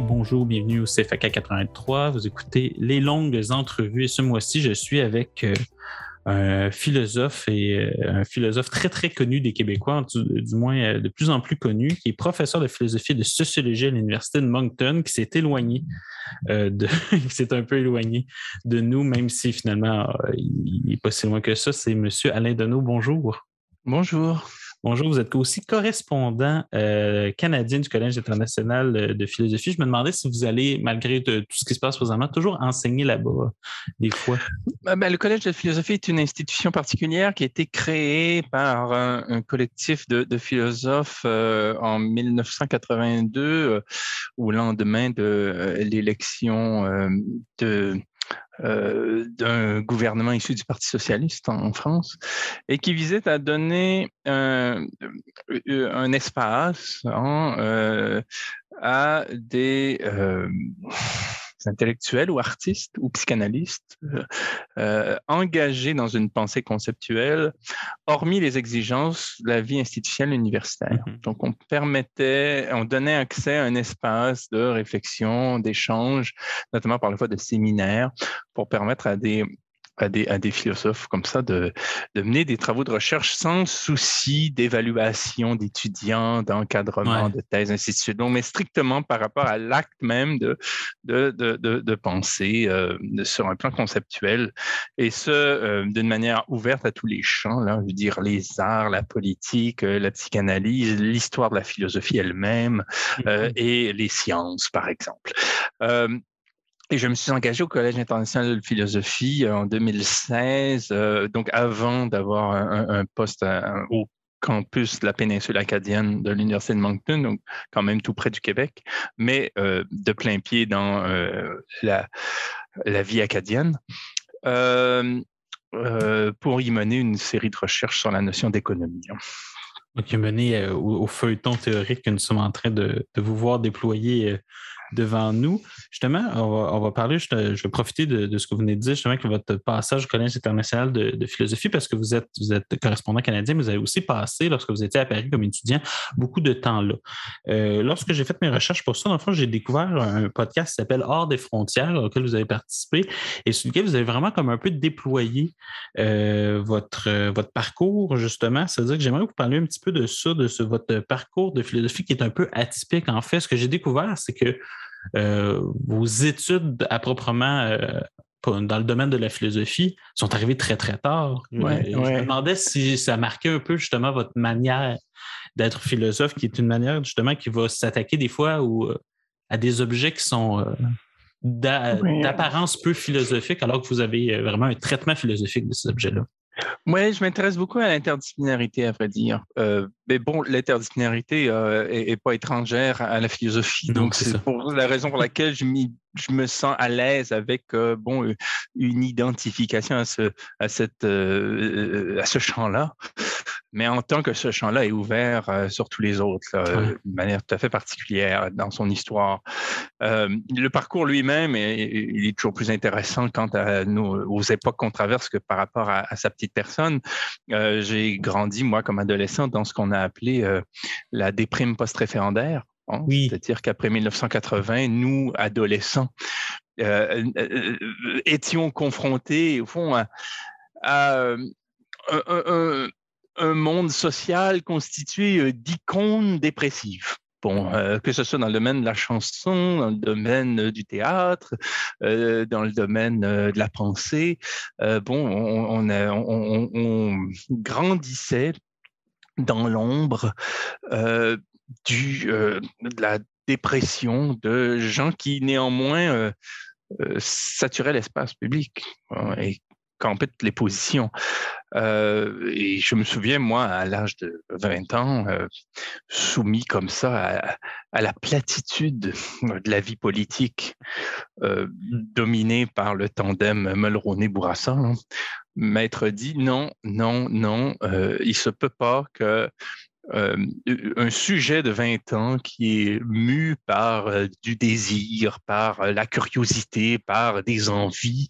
bonjour, bienvenue au CFAK 83. Vous écoutez les longues entrevues et ce mois-ci, je suis avec euh, un philosophe et euh, un philosophe très très connu des Québécois, du, moins euh, de plus en plus connu, qui est professeur de philosophie et de sociologie à l'Université de Moncton, qui s'est éloigné de, nous, même si finalement il n'est pas si loin que ça. C'est M. Alain Deneau. Bonjour. Bonjour. Bonjour, vous êtes aussi correspondant euh, canadien du Collège international euh, de philosophie. Je me demandais si vous allez, malgré tout ce qui se passe présentement, toujours enseigner là-bas, des fois. Ben, ben, le Collège de philosophie est une institution particulière qui a été créée par un, collectif de, philosophes euh, en 1982, au lendemain de l'élection de euh, d'un gouvernement issu du Parti socialiste en, France et qui visait à donner un, un espace hein, euh, à des euh, intellectuels ou artistes ou psychanalystes euh, euh, engagés dans une pensée conceptuelle, hormis les exigences de la vie institutionnelle universitaire. Mm-hmm. Donc, on permettait, on donnait accès à un espace de réflexion, d'échange, notamment par la voie de séminaires, pour permettre à des à des, philosophes comme ça de, mener des travaux de recherche sans souci d'évaluation d'étudiants, d'encadrement de thèses, ainsi de suite. Donc, mais strictement par rapport à l'acte même de, de, de, penser euh, sur un plan conceptuel, et ce, euh, d'une manière ouverte à tous les champs, là, je veux dire les arts, la politique, euh, la psychanalyse, l'histoire de la philosophie elle-même mm-hmm. et les sciences, par exemple. Je me suis engagé au Collège international de philosophie euh, en 2016, euh, donc avant d'avoir un, poste au campus de la péninsule acadienne de l'Université de Moncton, donc quand même tout près du Québec, mais euh, de plein pied dans la, vie acadienne. pour y mener une série de recherches sur la notion d'économie. Donc, mener au, feuilleton théorique que nous sommes en train de vous voir déployer devant nous. Justement, on va, parler, je, vais profiter de, ce que vous venez de dire, justement, que votre passage au Collège international de, philosophie, parce que vous êtes, vous êtes correspondant canadien, mais vous avez aussi passé, lorsque vous étiez à Paris comme étudiant, beaucoup de temps là. Euh, lorsque j'ai fait mes recherches pour ça, dans le fond, j'ai découvert un podcast qui s'appelle Hors des frontières, auquel vous avez participé, et sur lequel vous avez vraiment comme un peu déployé euh, votre, votre parcours, justement. C'est-à-dire que j'aimerais vous parler un petit peu de ça, de ce, votre parcours de philosophie qui est un peu atypique. En fait, ce que j'ai découvert, c'est que vos études à proprement euh, dans le domaine de la philosophie sont arrivées très, très tard. je me demandais si ça marquait un peu justement votre manière d'être philosophe, qui est une manière justement qui va s'attaquer des fois euh, à des objets qui sont d'apparence peu philosophique, alors que vous avez vraiment un traitement philosophique de ces objets-là. Oui, je m'intéresse beaucoup à l'interdisciplinarité, à vrai dire. Euh, mais bon, l'interdisciplinarité euh, est, pas étrangère à la philosophie. donc, c'est pour la raison pour laquelle je, je me sens à l'aise avec euh, bon, une identification à ce, à cette, à ce champ-là mais en tant que ce champ-là est ouvert euh, sur tous les autres, euh, de manière tout à fait particulière dans son histoire. Euh, le parcours lui-même, il est toujours plus intéressant quant à nous, aux époques qu'on traverse que par rapport à, sa petite personne. J'ai grandi, moi, comme adolescent, dans ce qu'on a appelé la déprime post-référendaire. Hein. Oui. C'est-à-dire qu'après 1980, nous, adolescents, étions confrontés, au fond, à, à un, un monde social constitué euh, d'icônes dépressives. Bon, euh, que ce soit dans le domaine de la chanson, dans le domaine euh, du théâtre, dans le domaine de la pensée, bon, on, on, grandissait dans l'ombre du de la dépression de gens qui néanmoins saturaient l'espace public hein, et campaient toutes les positions. Euh, et je me souviens, moi, à l'âge de 20 ans, euh, soumis comme ça à, la platitude de la vie politique, euh, dominée par le tandem Mulroney-Bourassa, hein, m'être dit non, non, non, il se peut pas que euh, un sujet de 20 ans qui est mu par euh, du désir, par euh, la curiosité, par des envies,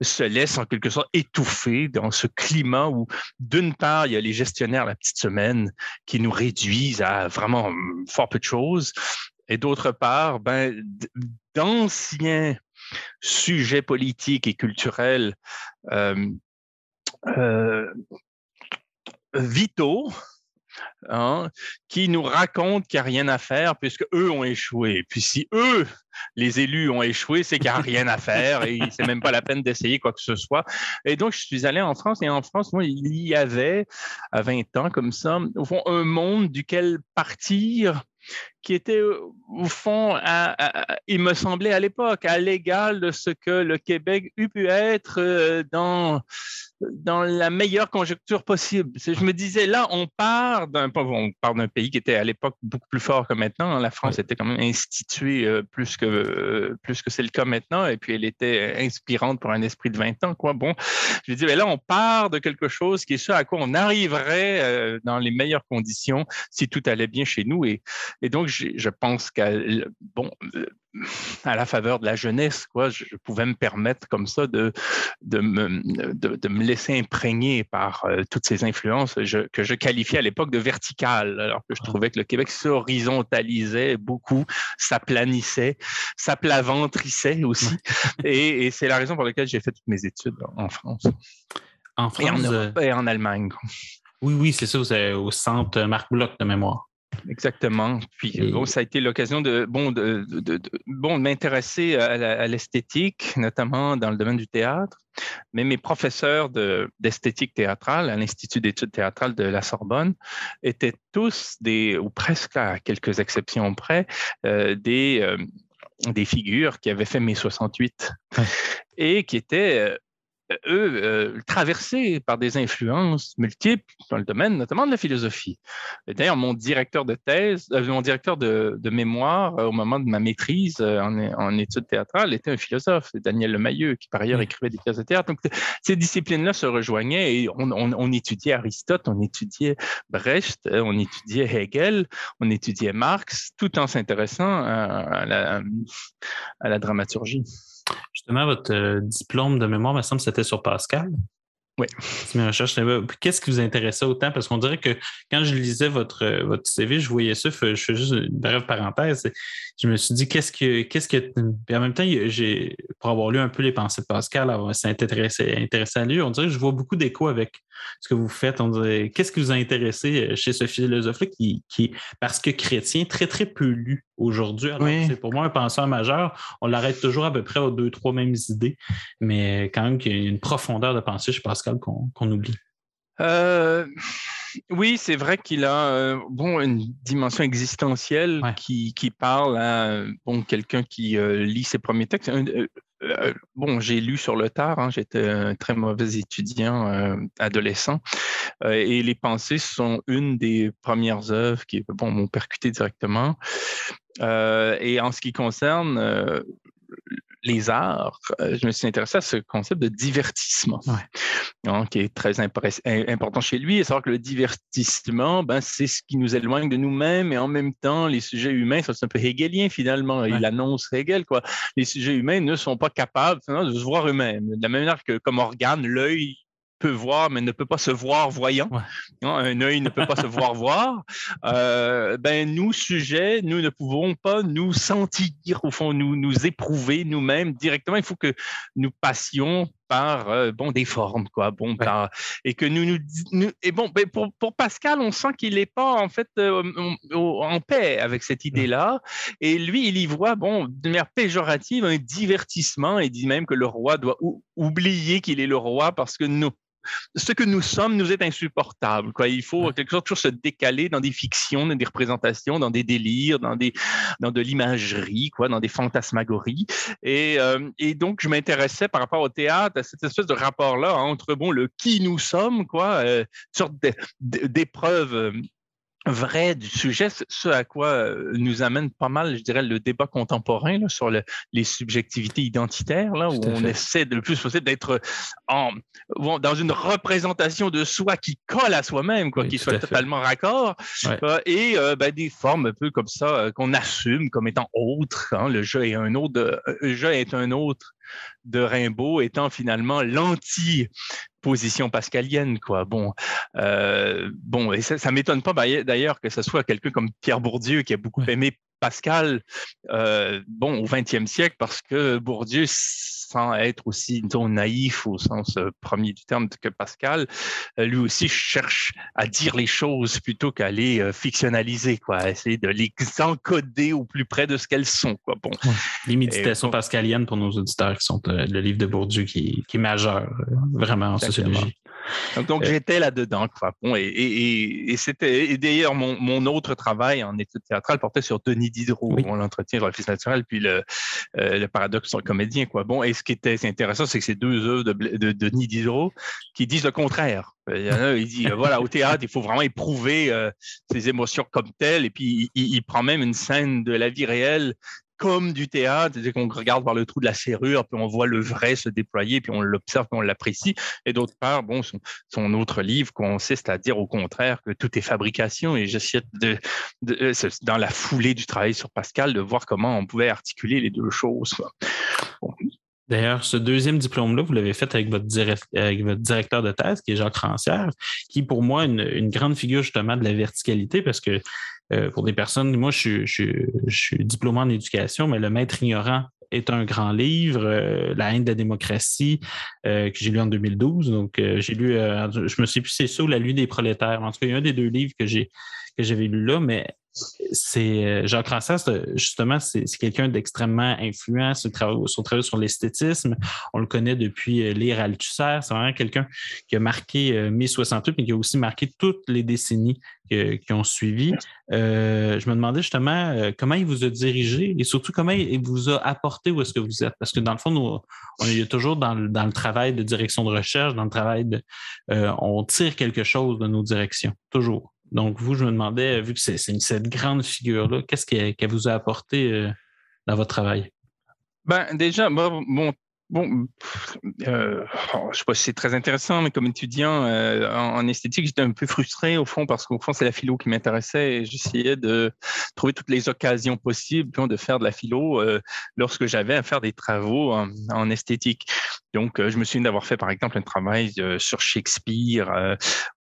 se laisse en quelque sorte étouffer dans ce climat où, d'une part, il y a les gestionnaires la petite semaine qui nous réduisent à vraiment hum, fort peu de choses, et d'autre part, ben, d'anciens sujets politiques et culturels vitaux Hein, qui nous racontent qu'il n'y a rien à faire puisque eux ont échoué. Puis si eux, les élus, ont échoué, c'est qu'il n'y a rien à faire et c'est même pas la peine d'essayer quoi que ce soit. Et donc, je suis allé en France et en France, moi, il y avait à 20 ans comme ça, au fond, un monde duquel partir qui était au fond, il me semblait à l'époque, à l'égal de ce que le Québec eût pu être euh, dans dans la meilleure conjoncture possible. Je me disais, là, on part d'un on part d'un pays qui était à l'époque beaucoup plus fort que maintenant. La France était quand même instituée euh, plus que euh, plus que c'est le cas maintenant, et puis elle était inspirante pour un esprit de 20 ans. Quoi. Bon, je me disais, là, on part de quelque chose qui est ce à quoi on arriverait euh, dans les meilleures conditions si tout allait bien chez nous. Et, et donc, je pense qu'à bon, à la faveur de la jeunesse, quoi, je, pouvais me permettre comme ça de, de, me, de, me laisser imprégner par euh, toutes ces influences que je qualifiais à l'époque de verticales, alors que je trouvais que le Québec s'horizontalisait beaucoup, s'aplanissait, s'aplaventrissait aussi. Et, et c'est la raison pour laquelle j'ai fait toutes mes études en France. En France et en, Europe, euh, et en Allemagne. Oui, oui, c'est ça, c'est au centre Marc Bloch de mémoire. Exactement. Puis bon, ça a été l'occasion de bon de, bon de m'intéresser à l'esthétique, notamment dans le domaine du théâtre. Mais mes professeurs d'esthétique théâtrale à l'Institut d'études théâtrales de la Sorbonne étaient tous des, ou presque à quelques exceptions près, euh, des euh, des figures qui avaient fait mai 68 et qui étaient euh, eux, euh, traversés par des influences multiples dans le domaine notamment de la philosophie. D'ailleurs, mon directeur de thèse, euh, mon directeur de, mémoire euh, au moment de ma maîtrise en, études théâtrales était un philosophe, Daniel Lemayeux, qui par ailleurs écrivait des pièces de théâtre. Donc, ces disciplines-là se rejoignaient et on, étudiait Aristote, on étudiait Brecht, on étudiait Hegel, on étudiait Marx, tout en s'intéressant à, la dramaturgie. Justement, votre euh, diplôme de mémoire, me semble, c'était sur Pascal. Oui. Mes recherches. Qu'est-ce qui vous intéressait autant? Parce qu'on dirait que quand je lisais votre, euh, votre CV, je voyais ça, je fais juste une brève parenthèse. Je me suis dit, qu'est-ce que. Qu'est-ce que. en même temps, j'ai, pour avoir lu un peu les pensées de Pascal, ça intéressé, intéressé à lui, on dirait que je vois beaucoup d'écho avec ce que vous faites. On dirait, qu'est-ce qui vous a intéressé euh, chez ce philosophe-là qui, qui, parce que chrétien, très, très peu lu aujourd'hui. c'est pour moi un penseur majeur. On l'arrête toujours à peu près aux deux, trois mêmes idées, mais quand même qu'il y a une profondeur de pensée chez Pascal qu'on oublie. Euh, oui, c'est vrai qu'il a euh, bon, une dimension existentielle qui, qui, parle à bon, quelqu'un qui lit ses premiers textes. Euh, bon, j'ai lu sur le tard, hein, j'étais un très mauvais étudiant euh, adolescent, euh, et les pensées sont une des premières œuvres qui bon, m'ont percuté directement. et en ce qui concerne les arts, euh, je me suis intéressé à ce concept de divertissement, qui est très important chez lui. Et savoir que le divertissement, ben, c'est ce qui nous éloigne de nous-mêmes et en même temps, les sujets humains, c'est un peu hegelien finalement. Il annonce Hegel, quoi. Les sujets humains ne sont pas capables de se voir eux-mêmes. De la même manière que comme organe, l'œil peut voir, mais ne peut pas se voir voyant. Un œil ne peut pas se voir voir. Euh, ben, nous, sujets, nous ne pouvons pas nous sentir, au fond, nous, nous éprouver nous-mêmes directement. Il faut que nous passions par euh, bon des formes quoi bon et que nous nous, et bon ben, pour, pour, Pascal on sent qu'il n'est pas en fait euh, en paix avec cette idée là et lui il y voit bon de manière péjorative un divertissement et dit même que le roi doit oublier qu'il est le roi parce que nous ce que nous sommes nous est insupportable. Quoi. Il faut quelque chose toujours se décaler dans des fictions, dans des représentations, dans des délires, dans, des, dans de l'imagerie, quoi, dans des fantasmagories. Et, euh, et donc, je m'intéressais par rapport au théâtre à cette espèce de rapport-là entre bon, le qui nous sommes, quoi, euh, une sorte d'épreuve euh, vrai du sujet, ce à quoi euh, nous amène pas mal, je dirais, le débat contemporain là, sur le, les subjectivités identitaires, là, où on essaie de le plus possible d'être en, dans une représentation de soi qui colle à soi-même, quoi, qui soit totalement raccord, euh, et euh, ben, des formes un peu comme ça qu'on assume comme étant autres. Hein, le jeu est un autre, le jeu est un autre de Rimbaud étant finalement l'anti-position pascalienne. Quoi. Bon, euh, bon et ça ne m'étonne pas d'ailleurs que ce soit quelqu'un comme Pierre Bourdieu qui a beaucoup aimé Pascal, bon, au 20e siècle, parce que Bourdieu sans être aussi naïf au sens euh, premier du terme que Pascal, euh, lui aussi cherche à dire les choses plutôt qu'à les euh, fictionnaliser, quoi, essayer de les encoder au plus près de ce qu'elles sont. Quoi. Bon. Les méditations pascaliennes pour nos auditeurs qui sont le livre de Bourdieu qui, qui est majeur, vraiment en sociologie. Donc, j'étais là-dedans. Quoi. Bon, et, c'était d'ailleurs mon, autre travail en études théâtrales portait sur Denis Diderot, l'entretien de l'office naturel, puis le, le paradoxe sur le comédien. Quoi. Bon, et ce qui était intéressant, c'est que ces deux œuvres de, Denis Diderot qui disent le contraire. Il y en a, il dit, euh, voilà, au théâtre, il faut vraiment éprouver euh, ses émotions comme telles. Et puis, il, prend même une scène de la vie réelle comme du théâtre, c'est-à-dire qu'on regarde par le trou de la serrure, puis on voit le vrai se déployer, puis on l'observe, puis on l'apprécie. Et d'autre part, bon, son, autre livre consiste à dire au contraire que tout est fabrication. Et j'essaie de, euh, dans la foulée du travail sur Pascal, de voir comment on pouvait articuler les deux choses. D'ailleurs, ce deuxième diplôme-là, vous l'avez fait avec votre, directeur de thèse, qui est Jacques Rancière, qui pour moi une, une grande figure justement de la verticalité, parce que euh, pour des personnes, moi je, suis diplômé en éducation, mais Le Maître ignorant est un grand livre, euh, La haine de la démocratie, euh, que j'ai lu en 2012. Donc, j'ai lu, je me suis plus c'est ça ou La lutte des prolétaires. En tout cas, il y a un des deux livres que j'ai que j'avais lu là, mais c'est euh, Jacques Rancière, justement, c'est quelqu'un d'extrêmement influent sur son travail sur l'esthétisme. On le connaît depuis euh, Lire Althusser. C'est vraiment quelqu'un qui a marqué euh, mai 68, mais qui a aussi marqué toutes les décennies qui ont suivi. je me demandais justement comment il vous a dirigé et surtout comment il vous a apporté où est-ce que vous êtes? Parce que dans le fond, on est toujours dans le, dans le, travail de direction de recherche, dans le travail de... on tire quelque chose de nos directions, toujours. Donc, vous, je me demandais, vu que c'est cette grande figure-là, qu'est-ce qu'elle vous a apporté euh, dans votre travail? Ben, déjà, bon, Bon, euh, oh, je sais pas si c'est très intéressant, mais comme étudiant euh, en, esthétique, j'étais un peu frustré au fond parce qu'au fond, c'est la philo qui m'intéressait et j'essayais de trouver toutes les occasions possibles de faire de la philo euh, lorsque j'avais à faire des travaux en, esthétique. Donc, euh, je me souviens d'avoir fait, par exemple, un travail sur Shakespeare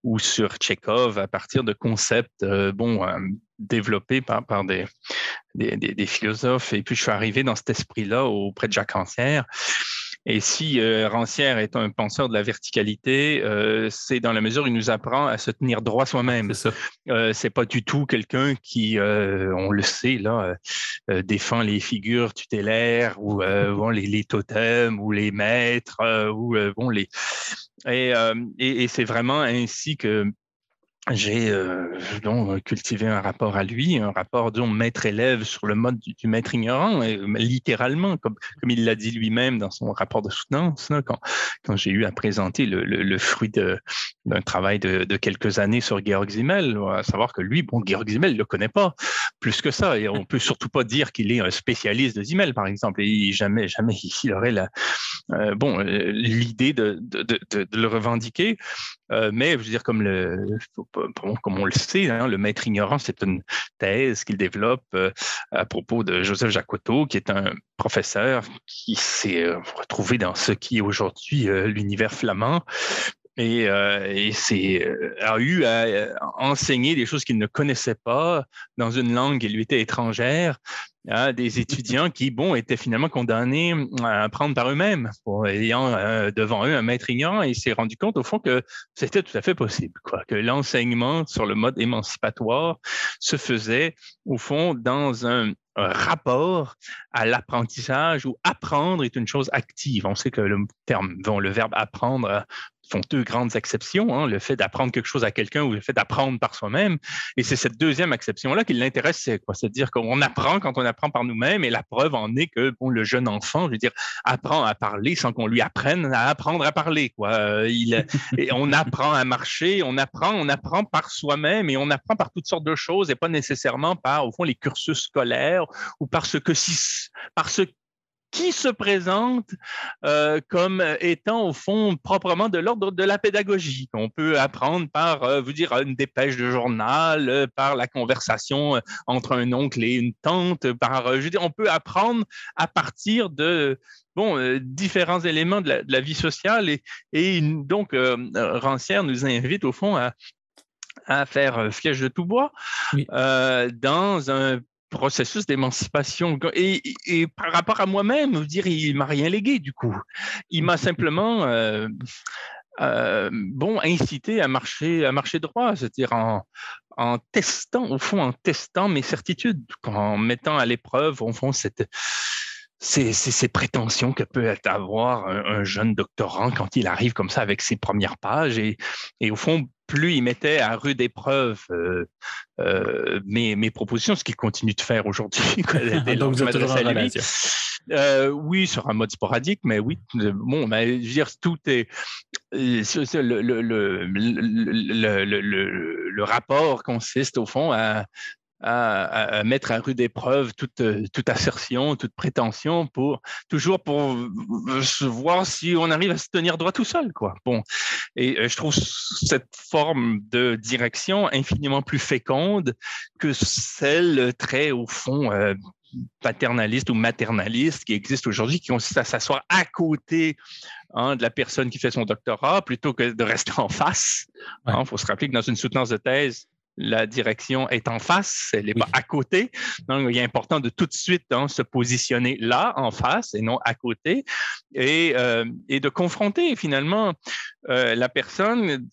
ou sur Tchekhov à partir de concepts, bon, développés par, par des, des, des, philosophes. Et puis, je suis arrivé dans cet esprit-là auprès de Jacques Rancière. Et si euh, Rancière est un penseur de la verticalité, euh, c'est dans la mesure où il nous apprend à se tenir droit soi-même. C'est euh, c'est pas du tout quelqu'un qui, euh, on le sait là, défend les figures tutélaires ou bon, les, les, totems ou les maîtres ou bon les et, et, et c'est vraiment ainsi que j'ai euh, donc cultivé un rapport à lui, un rapport dont maître-élève sur le mode du, maître ignorant, et, littéralement, comme, comme il l'a dit lui-même dans son rapport de soutenance, quand, quand j'ai eu à présenter le, le, le fruit d'un travail de, de, quelques années sur Georg Simmel, à savoir que lui, bon, Georg Simmel ne le connaît pas plus que ça, et on peut surtout pas dire qu'il est un spécialiste de Simmel, par exemple, et jamais, jamais il aurait la, euh, bon, euh, l'idée de, de, de, le revendiquer. Euh, mais je veux dire, comme, le, comme on le sait, hein, le maître ignorant, c'est une thèse qu'il développe euh, à propos de Joseph Jacotot, qui est un professeur qui s'est euh, retrouvé dans ce qui est aujourd'hui l'univers flamand et, et c'est, a eu à enseigner des choses qu'il ne connaissait pas dans une langue qui lui était étrangère des étudiants qui, bon, étaient finalement condamnés à apprendre par eux-mêmes, ayant euh, devant eux un maître ignorant. Et il s'est rendu compte, au fond, que c'était tout à fait possible, quoi, que l'enseignement sur le mode émancipatoire se faisait, au fond, dans un rapport à l'apprentissage où apprendre est une chose active. On sait que le terme, bon, le verbe apprendre font deux grandes exceptions, hein, le fait d'apprendre quelque chose à quelqu'un ou le fait d'apprendre par soi-même. Et c'est cette deuxième exception-là qui l'intéresse, c'est-à-dire qu'on apprend quand on apprend par nous-mêmes, et la preuve en est que bon, le jeune enfant, je veux dire, apprend à parler sans qu'on lui apprenne à apprendre à parler. Quoi. Euh, il, et on apprend à marcher, on apprend, on apprend par soi-même et on apprend par toutes sortes de choses et pas nécessairement par, au fond, les cursus scolaires ou par ce que si, par ce qui se présente euh, comme étant au fond proprement de l'ordre de la pédagogie. On peut apprendre par, euh, vous dire, une dépêche de journal, euh, par la conversation entre un oncle et une tante, par, je veux dire, on peut apprendre à partir de bon, différents éléments de la, de la, vie sociale et, et donc Rancière nous invite au fond à, à faire flèche de tout bois oui. dans un processus d'émancipation. Et, par rapport à moi-même, dire, il m'a rien légué du coup. Il m'a simplement euh, euh, bon incité à marcher, à marcher droit, c'est-à-dire en, en testant, au fond, en testant mes certitudes, en mettant à l'épreuve, au fond, cette ces, ces, prétentions que peut avoir un, jeune doctorant quand il arrive comme ça avec ses premières pages. Et, et au fond, plus il mettait à rude épreuve euh, euh, mes, mes, propositions, ce qu'il continue de faire aujourd'hui. Donc vous êtes toujours en euh, oui, sur un mode sporadique, mais oui. Bon, mais, je veux dire, tout est le, le, le, le rapport consiste au fond à, à, mettre à rude épreuve toute, toute assertion, toute prétention pour toujours pour voir si on arrive à se tenir droit tout seul, quoi. Bon, et euh, je trouve cette forme de direction infiniment plus féconde que celle très au fond euh, paternaliste ou maternaliste qui existe aujourd'hui, qui consiste à s'asseoir à côté hein, de la personne qui fait son doctorat plutôt que de rester en face. Il hein, faut se rappeler que dans une soutenance de thèse, la direction est en face, elle n'est pas à côté. Donc, il est important de tout de suite hein, se positionner là, en face, et non à côté, et, euh, et de confronter finalement euh, la personne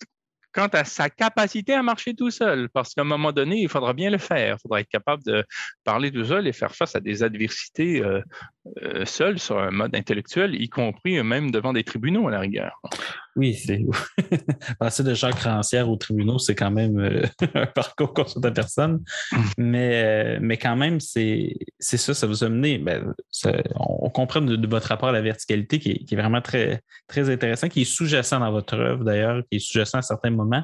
quant à sa capacité à marcher tout seul, parce qu'à un moment donné, il faudra bien le faire. Il faudra être capable de parler tout seul et faire face à des adversités euh, euh seul sur un mode intellectuel, y compris même devant des tribunaux à la rigueur. Oui, c'est passer de Jacques Rancière aux tribunaux, c'est quand même euh, un parcours contre la personne. Mm. Mais, euh, mais quand même, c'est ça, ça vous a mené. Ben, on, comprend de, votre rapport à la verticalité qui est, vraiment très, très intéressant, qui est sous-jacent dans votre œuvre d'ailleurs, qui est sous-jacent à certains moments.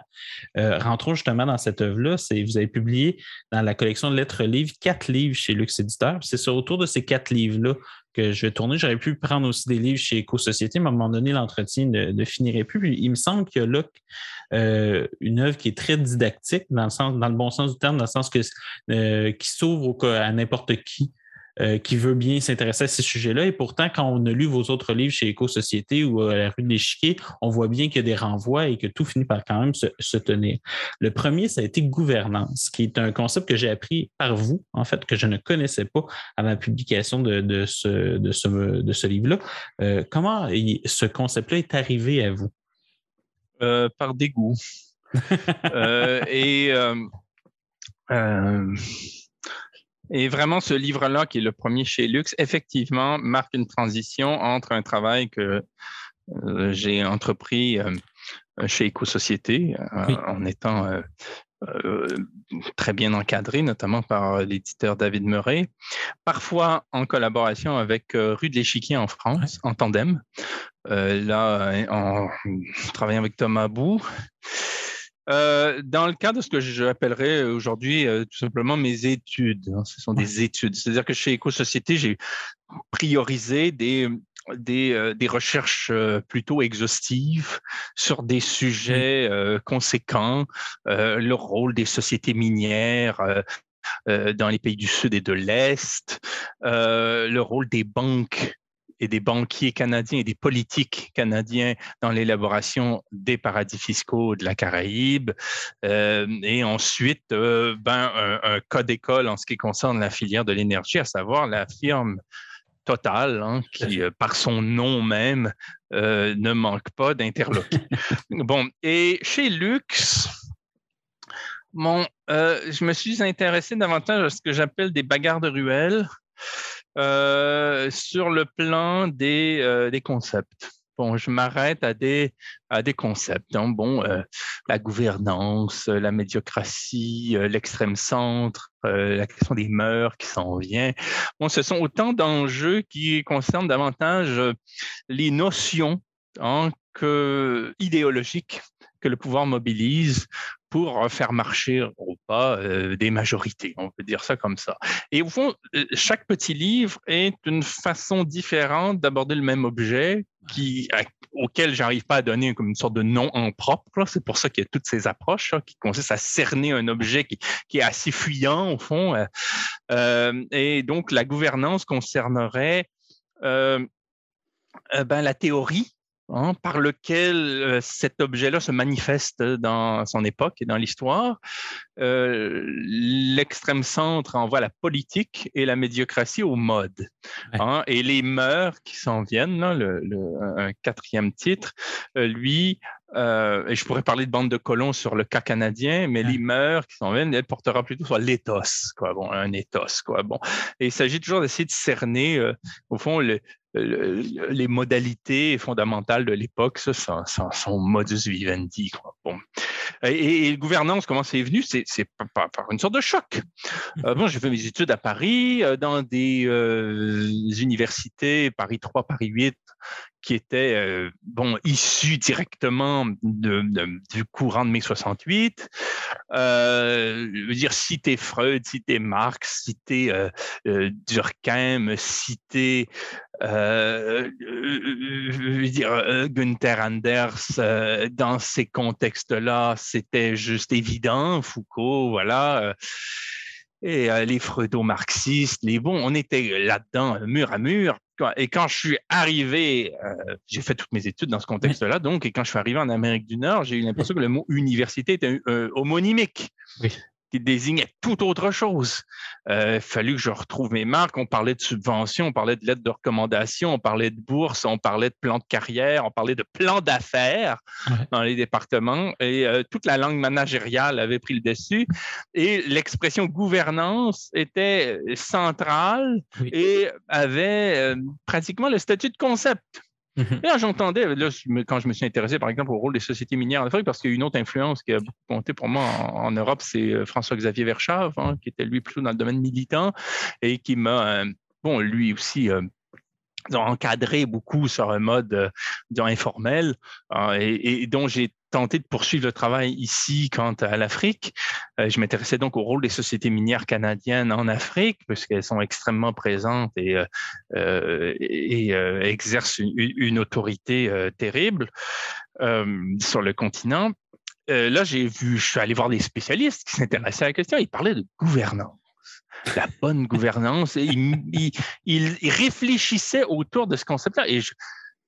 Euh, rentrons justement dans cette œuvre-là. Vous avez publié dans la collection de lettres-livres quatre livres chez Lux Éditeur. C'est autour de ces quatre livres-là que je vais tourner. J'aurais pu prendre aussi des livres chez Éco-Société, mais à un moment donné, l'entretien ne, finirait plus. il me semble qu'il y a là euh, une œuvre qui est très didactique, dans le, sens, dans le bon sens du terme, dans le sens que euh, qui s'ouvre à n'importe qui. Euh, qui veut bien s'intéresser à ces sujets-là. Et pourtant, quand on a lu vos autres livres chez Éco-Société ou à la rue de l'Échiquier, on voit bien qu'il y a des renvois et que tout finit par quand même se, tenir. Le premier, ça a été gouvernance, qui est un concept que j'ai appris par vous, en fait, que je ne connaissais pas à ma publication de, ce, de ce, de ce livre-là. Euh, comment ce concept-là est arrivé à vous? Euh, par dégoût. et et vraiment, ce livre-là, qui est le premier chez Lux, effectivement, marque une transition entre un travail que euh, j'ai entrepris euh, chez Éco-Société, euh, en étant très bien encadré, notamment par l'éditeur David Murray, parfois en collaboration avec Rue de l'Échiquier en France, en tandem. là, en travaillant avec Thomas Bou, euh, dans le cas de ce que j'appellerais aujourd'hui euh, tout simplement mes études, hein, ce sont des études. C'est-à-dire que chez Éco-Société, j'ai priorisé des, des, euh, des, recherches plutôt exhaustives sur des sujets conséquents, le rôle des sociétés minières. dans les pays du Sud et de l'Est, le rôle des banques et des banquiers canadiens et des politiques canadiens dans l'élaboration des paradis fiscaux de la Caraïbe. Euh, et ensuite, euh, ben, un, cas d'école en ce qui concerne la filière de l'énergie, à savoir la firme Total, hein, qui, euh, par son nom même, ne manque pas d'interlocuteur. bon, et chez Lux, bon, je me suis intéressé davantage à ce que j'appelle des bagarres de ruelles. Euh, sur le plan des, euh, des concepts. Bon, je m'arrête à des, à des concepts. Hein. Bon, euh, la gouvernance, la médiocratie, l'extrême centre, la question des mœurs qui s'en vient. Bon, ce sont autant d'enjeux qui concernent davantage les notions hein, que idéologiques que le pouvoir mobilise pour faire marcher ou pas euh, des majorités. On peut dire ça comme ça. Et au fond, euh, chaque petit livre est une façon différente d'aborder le même objet qui, auquel j'arrive pas à donner comme une sorte de nom en propre. C'est pour ça qu'il y a toutes ces approches qui consistent à cerner un objet qui, qui est assez fuyant au fond. Euh, et donc, la gouvernance concernerait ben, la théorie hein, par lequel euh, cet objet-là se manifeste dans son époque et dans l'histoire. Euh, l'extrême centre envoie la politique et la médiocratie au mode. Hein, et les mœurs qui s'en viennent, le, un quatrième titre, lui, euh, et je pourrais parler de bande de colons sur le cas canadien, mais les mœurs qui s'en viennent, elle portera plutôt sur l'éthos, quoi. Bon, un éthos, quoi. Bon. Et il s'agit toujours d'essayer de cerner, au fond, le, les modalités fondamentales de l'époque, ça, son modus vivendi. Bon. Et, et, gouvernance, comment c'est venu? C'est par, une sorte de choc. Euh, bon, j'ai fait mes études à Paris, euh, dans des euh, universités, Paris 3, Paris 8, qui étaient euh, bon, issus directement du courant de mai 68. Euh, dire, citer Freud, citer Marx, citer euh, euh Durkheim, citer Günther Anders, dans ces contextes-là, c'était juste évident. Foucault, voilà et les freudo-marxistes, les bons, on était là-dedans, mur à mur. Et quand je suis arrivé, euh, j'ai fait toutes mes études dans ce contexte-là, donc, et quand je suis arrivé en Amérique du Nord, j'ai eu l'impression que le mot université était euh, homonymique. Qui désignait tout autre chose. Euh, il fallu que je retrouve mes marques. On parlait de subventions, on parlait de lettres de recommandation, on parlait de bourse, on parlait de plan de carrière, on parlait de plan d'affaires dans les départements. Et euh, toute la langue managériale avait pris le dessus. Et l'expression gouvernance était centrale et avait euh, pratiquement le statut de concept. Mhm. j'entendais, quand je me suis intéressé, par exemple, au rôle des sociétés minières en Afrique, parce qu'il y a une autre influence qui a beaucoup compté pour moi en, Europe, c'est euh, François-Xavier Verschave, hein, qui était lui plutôt dans le domaine militant et qui m'a, euh, bon, lui aussi, euh, encadré beaucoup sur un mode informel hein, et, dont j'ai tenté de poursuivre le travail ici quant à l'Afrique. Euh, je m'intéressais donc au rôle des sociétés minières canadiennes en Afrique, puisqu'elles sont extrêmement présentes et, euh, euh exercent une, autorité terrible sur le continent. là, j'ai vu, je suis allé voir des spécialistes qui s'intéressaient à la question. Ils parlaient de gouvernance la bonne gouvernance. Et il, autour de ce concept-là. Et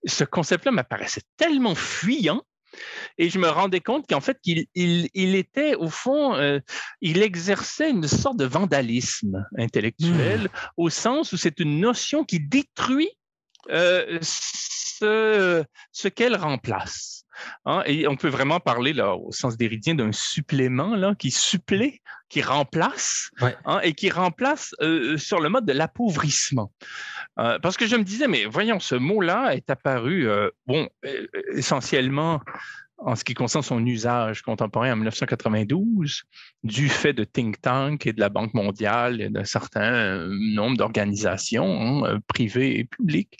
ce concept-là m'apparaissait tellement fuyant et je me rendais compte qu'en fait, il, il, était, au fond, euh, il exerçait une sorte de vandalisme intellectuel, hmm. au sens où c'est une notion qui détruit euh, ce, ce qu'elle remplace. Hein, et on peut vraiment parler, là, au sens déridien, d'un supplément là, qui supplée, qui remplace, hein, et qui remplace euh, sur le mode de l'appauvrissement. Euh, parce que je me disais, mais voyons, ce mot-là est apparu, bon, essentiellement en ce qui concerne son usage contemporain en 1992, du fait de think tank et de la Banque mondiale et d'un certain euh, nombre d'organisations hein, privées et publiques,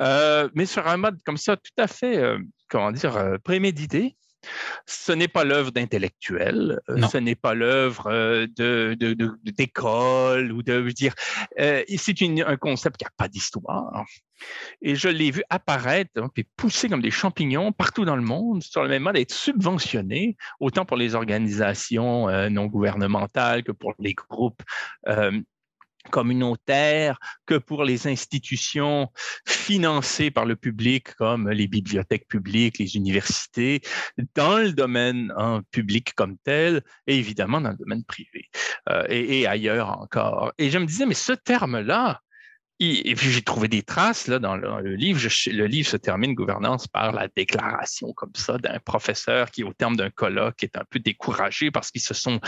euh, mais sur un mode comme ça tout à fait, euh, comment dire, prémédité. Ce n'est pas l'œuvre d'intellectuels, ce n'est pas l'œuvre de, d'école ou de dire. c'est un concept qui n'a pas d'histoire. Et je l'ai vu apparaître, hein, puis pousser comme des champignons partout dans le monde, sur le même mode, être subventionné, autant pour les organisations euh, non gouvernementales que pour les groupes euh, communautaires, que pour les institutions financées par le public, comme les bibliothèques publiques, les universités, dans le domaine hein, public comme tel, et évidemment dans le domaine privé, euh, et, et ailleurs encore. Et je me disais, mais ce terme-là, et puis j'ai trouvé des traces là, dans, le, livre. le livre se termine, gouvernance, par la déclaration comme ça d'un professeur qui, au terme d'un colloque, est un peu découragé parce qu'ils se sont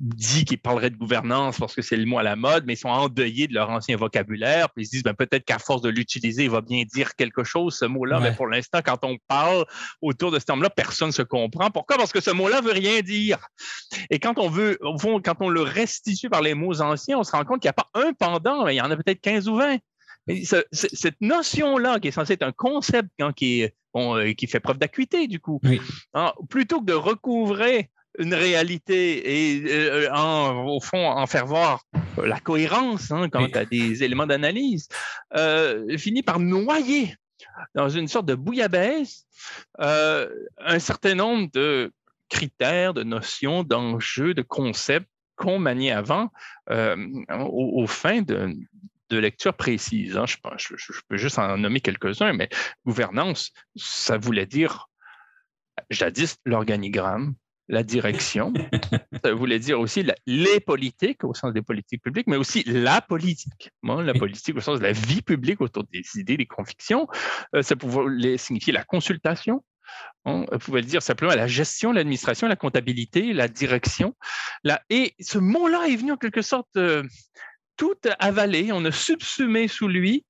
dit qu'ils parleraient de gouvernance parce que c'est le mot à la mode, mais ils sont endeuillés de leur ancien vocabulaire. Puis ils se disent ben, peut-être qu'à force de l'utiliser, il va bien dire quelque chose, ce mot-là. Mais pour l'instant, quand on parle autour de ce terme-là, personne ne se comprend. Pourquoi? Parce que ce mot-là veut rien dire. Et quand on veut, au fond, quand on le restitue par les mots anciens, on se rend compte qu'il n'y a pas un pendant, mais il y en a peut-être 15 ou 20 cette notion-là, qui est censée être un concept hein, qui, euh, qui fait preuve d'acuité, du coup, hein, plutôt que de recouvrer une réalité et euh, en, au fond en faire voir la cohérence hein, quant à des éléments d'analyse, euh, finit par noyer dans une sorte de bouillabaisse un certain nombre de critères, de notions, d'enjeux, de concepts qu'on maniait avant aux, fins de, de lecture précise. Hein. Je, peux juste en nommer quelques-uns, mais gouvernance, ça voulait dire jadis l'organigramme, la direction. ça voulait dire aussi les politiques au sens des politiques publiques, mais aussi la politique. la politique au sens de la vie publique autour des idées, des convictions. Euh, ça pouvait signifier la consultation. On pouvait dire simplement la gestion, l'administration, la comptabilité, la direction. Et ce mot-là est venu en quelque sorte euh, tout avaler, on a subsumé sous lui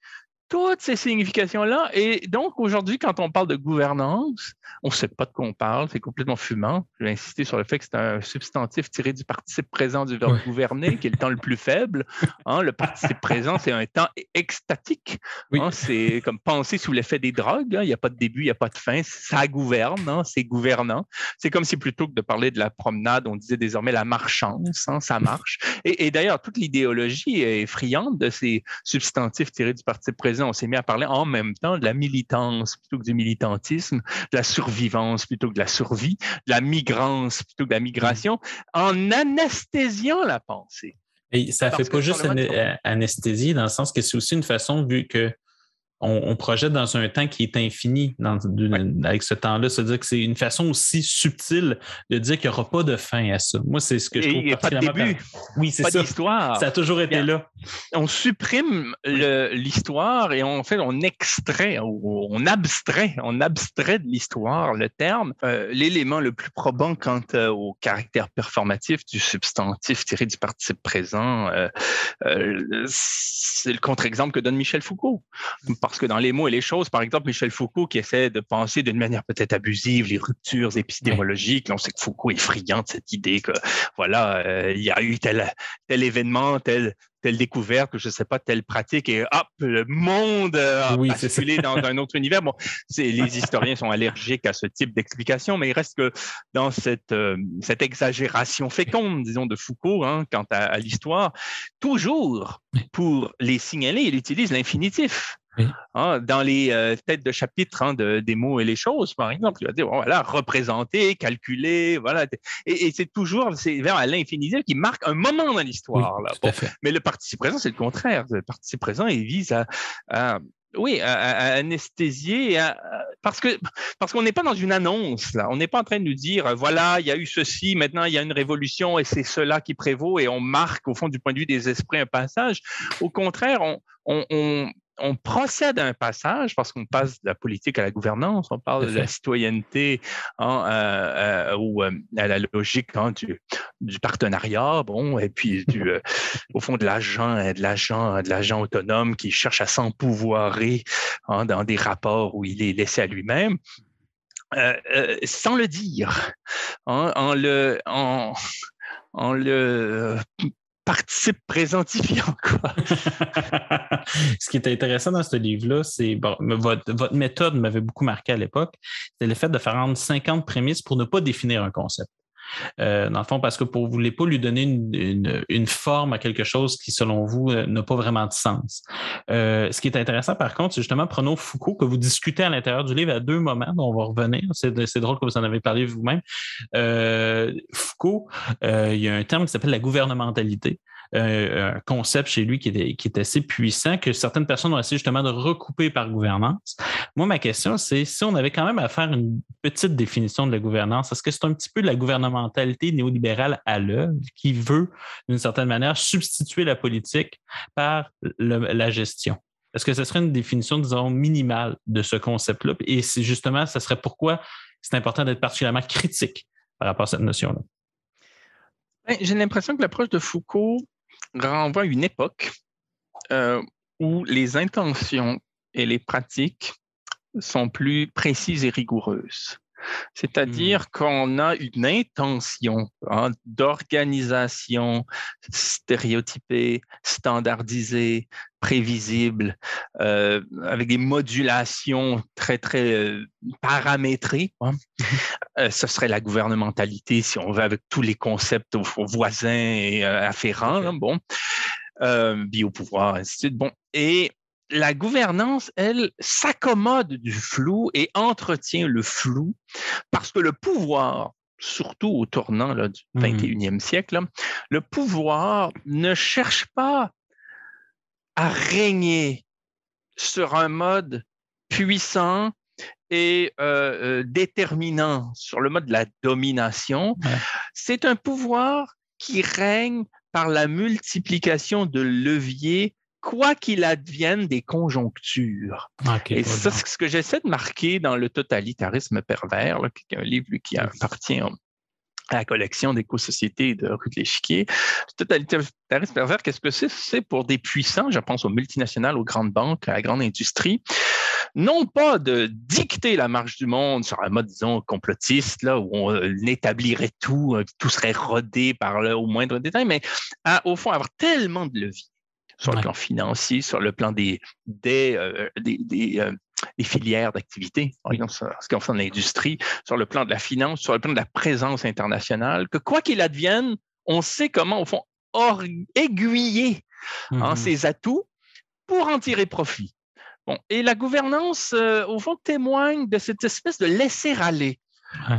toutes ces significations-là. Et donc, aujourd'hui, quand on parle de gouvernance, on ne sait pas de quoi on parle, c'est complètement fumant. Je vais insister sur le fait que c'est un substantif tiré du participe présent du verbe gouverner, qui est le temps le plus faible. Hein. le participe présent, c'est un temps extatique. Hein. c'est comme penser sous l'effet des drogues. Hein. Il n'y a pas de début, il n'y a pas de fin. Ça gouverne, c'est gouvernant. C'est comme si plutôt que de parler de la promenade, on disait désormais la marchance, ça marche. Et, et d'ailleurs, toute l'idéologie est friande de ces substantifs tirés du participe présent on s'est mis à parler en même temps de la militance plutôt que du militantisme, de la survivance plutôt que de la survie, de la migrance plutôt que de la migration, en anesthésiant la pensée. Et ça ne fait pas juste anesthésie, dans le sens que c'est aussi une façon, vu que on, projette dans un temps qui est infini dans, avec ce temps-là. C'est-à-dire que c'est une façon aussi subtile de dire qu'il n'y aura pas de fin à ça. Moi, c'est ce que je trouve. A pas de début. Oui, c'est ça. d'histoire. Ça a toujours été là. On supprime l'histoire et on fait, on extrait, on abstrait, on abstrait de l'histoire le terme. Euh, l'élément le plus probant quant euh, au caractère performatif du substantif tiré du participe présent, euh, c'est le contre-exemple que donne Michel Foucault parce que dans les mots et les choses, par exemple, Michel Foucault qui essaie de penser d'une manière peut-être abusive les ruptures épistémologiques, on sait que Foucault est friand de cette idée que voilà, euh, il y a eu tel, tel événement, tel, telle découverte, je ne sais pas, telle pratique, et hop, le monde a basculé dans un autre univers. Bon, les historiens sont allergiques à ce type d'explication, mais il reste que dans cette, euh, cette exagération féconde, disons, de Foucault, hein, quant à l'histoire, toujours pour les signaler, il utilise l'infinitif. Hein, dans les euh, têtes de chapitre hein, de, des mots et les choses, par exemple, il va dire voilà, représenter, calculer, voilà. Et, c'est toujours c'est vers l'infinitif qui marque un moment dans l'histoire. mais le participe présent, c'est le contraire. Le participe présent, il vise à, oui, à, anesthésier, parce que parce qu'on n'est pas dans une annonce là. On n'est pas en train de nous dire voilà, il y a eu ceci, maintenant il y a une révolution et c'est cela qui prévaut et on marque au fond du point de vue des esprits un passage. Au contraire, on, on, on procède à un passage parce qu'on passe de la politique à la gouvernance, on parle de la citoyenneté hein, euh, euh, ou euh, à la logique hein, du, partenariat, bon, et puis du, au fond de l'agent, de l'agent, de l'agent autonome qui cherche à s'empouvoirer hein, dans des rapports où il est laissé à lui-même. sans le dire, en, le, en, en le participe présentifiant. Quoi. Ce qui est intéressant dans ce livre-là, c'est bon, votre, votre méthode m'avait beaucoup marqué à l'époque, c'était le fait de faire rendre 50 prémices pour ne pas définir un concept. Euh, dans le fond, parce que pour vous ne voulez pas lui donner une, forme à quelque chose qui, selon vous, euh, n'a pas vraiment de sens. Euh, ce qui est intéressant, par contre, c'est justement, prenons Foucault, que vous discutez à l'intérieur du livre à deux moments, dont on va revenir. C'est drôle que vous en avez parlé vous-même. Foucault, il y a un terme qui s'appelle la gouvernementalité. Euh, un concept chez lui qui qui est assez puissant, que certaines personnes ont essayé justement de recouper par gouvernance. Moi, ma question, c'est si on avait quand même à faire une petite définition de la gouvernance, est-ce que c'est un petit peu de la gouvernementalité néolibérale à l'œuvre qui veut, d'une certaine manière, substituer la politique par la gestion? Est-ce que ce serait une définition, disons, minimale de ce concept-là? Et justement, ce serait pourquoi c'est important d'être particulièrement critique par rapport à cette notion-là? Ben, j'ai l'impression que l'approche de Foucault renvoie à une époque euh, où les intentions et les pratiques sont plus précises et rigoureuses. C'est-à-dire hmm. qu'on a une intention hein, d'organisation stéréotypée, standardisée, prévisible, euh, avec des modulations très, très euh, paramétrées. Hein. Mm-hmm. ce serait la gouvernementalité, si on veut, avec tous les concepts voisins et afférents. Hein, bon, biopouvoir, ainsi de suite. Bon, et la gouvernance, elle, s'accommode du flou et entretient le flou parce que le pouvoir, surtout au tournant là, du 21e mmh. siècle, le pouvoir ne cherche pas à régner sur un mode puissant et euh, euh, déterminant sur le mode de la domination. C'est un pouvoir qui règne par la multiplication de leviers quoi qu'il advienne des conjonctures. et ça, c'est ce que j'essaie de marquer dans le totalitarisme pervers, qui est un livre qui appartient à la collection d'éco-sociétés de Rue de l'Échiquier. Le totalitarisme pervers, qu'est-ce que c'est? C'est pour des puissants, je pense aux multinationales, aux grandes banques, à la grande industrie, non pas de dicter la marche du monde sur un mode, disons, complotiste, là, où on euh, établirait tout, euh, tout serait rodé par le, au moindre détail, mais au fond, avoir tellement de leviers sur le plan financier, sur le plan des, des, euh, des, filières d'activité, par exemple, ce qui concerne l'industrie, sur le plan de la finance, sur le plan de la présence internationale, que quoi qu'il advienne, on sait comment, au fond, aiguiller en mmh ses atouts pour en tirer profit. Bon, et la gouvernance, euh, au fond, témoigne de cette espèce de laisser-aller.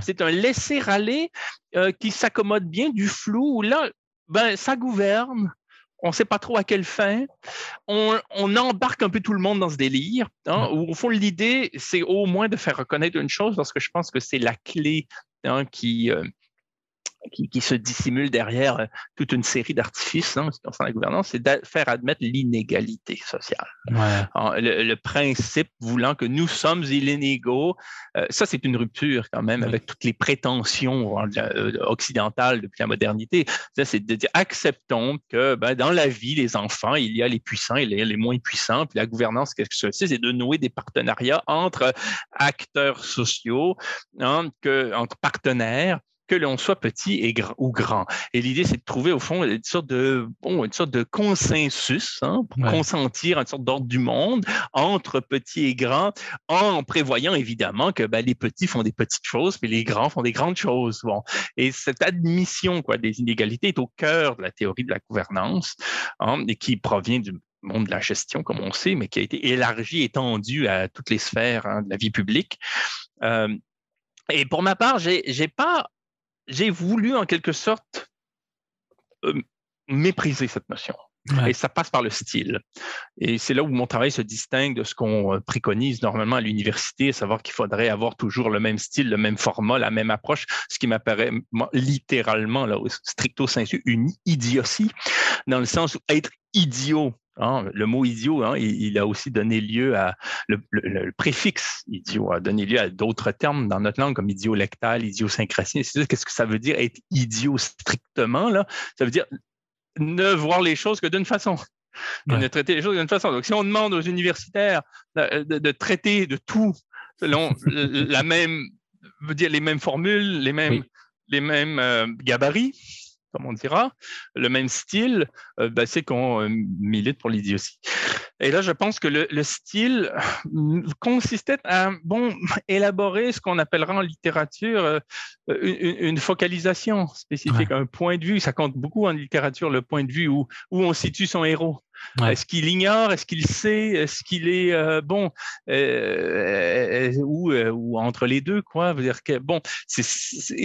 C'est un laisser-aller euh, qui s'accommode bien du flou où là, ben, ça gouverne. On ne sait pas trop à quelle fin. On, embarque un peu tout le monde dans ce délire. Hein, au fond, l'idée, c'est au moins de faire reconnaître une chose parce que je pense que c'est la clé hein, qui, euh, qui, se dissimule derrière euh, toute une série d'artifices hein, concerne la gouvernance, c'est de faire admettre l'inégalité sociale. Le, principe voulant que nous sommes inégaux, euh, ça c'est une rupture quand même avec toutes les prétentions euh, occidentales depuis la modernité. C'est de dire acceptons que ben, dans la vie, les enfants, il y a les puissants et les, les moins puissants, puis la gouvernance, qu'est-ce que c'est? C'est de nouer des partenariats entre acteurs sociaux, hein, que, entre partenaires que l'on soit petit et ou grand. Et l'idée, c'est de trouver au fond une sorte de, bon, une sorte de consensus hein, pour consentir une sorte d'ordre du monde entre petits et grands, en prévoyant évidemment que ben, les petits font des petites choses, mais les grands font des grandes choses. Bon. Et cette admission quoi, des inégalités est au cœur de la théorie de la gouvernance hein, et qui provient du monde de la gestion, comme on sait, mais qui a été élargi, étendu à toutes les sphères hein, de la vie publique. Euh, et pour ma part, j'ai pas j'ai voulu en quelque sorte euh, mépriser cette notion. Et ça passe par le style. Et c'est là où mon travail se distingue de ce qu'on euh, préconise normalement à l'université, à savoir qu'il faudrait avoir toujours le même style, le même format, la même approche, ce qui m'apparaît littéralement, là, stricto sensu, une idiotie, dans le sens où être idiot Hein, le mot idiot, hein, il, a aussi donné lieu à le, préfixe idiot a donné lieu à d'autres termes dans notre langue comme idiolectal, idiosyncrasie. Qu'est-ce que ça veut dire être idiot strictement là? Ça veut dire ne voir les choses que d'une façon. Ne traiter les choses d'une façon. Donc, si on demande aux universitaires de, traiter de tout selon la même, veut dire les mêmes formules, les mêmes, les mêmes euh, gabarits, comme on dira, le même style, euh, ben, c'est qu'on euh, milite pour l'idiotie. Et là, je pense que le, style consistait à bon, élaborer ce qu'on appellera en littérature euh, une, focalisation spécifique, un point de vue. Ça compte beaucoup en littérature, le point de vue où, où on situe son héros. Est-ce qu'il ignore? Est-ce qu'il sait? Est-ce qu'il est, euh, bon euh, euh, ou, entre les deux quoi? Veut dire que bon,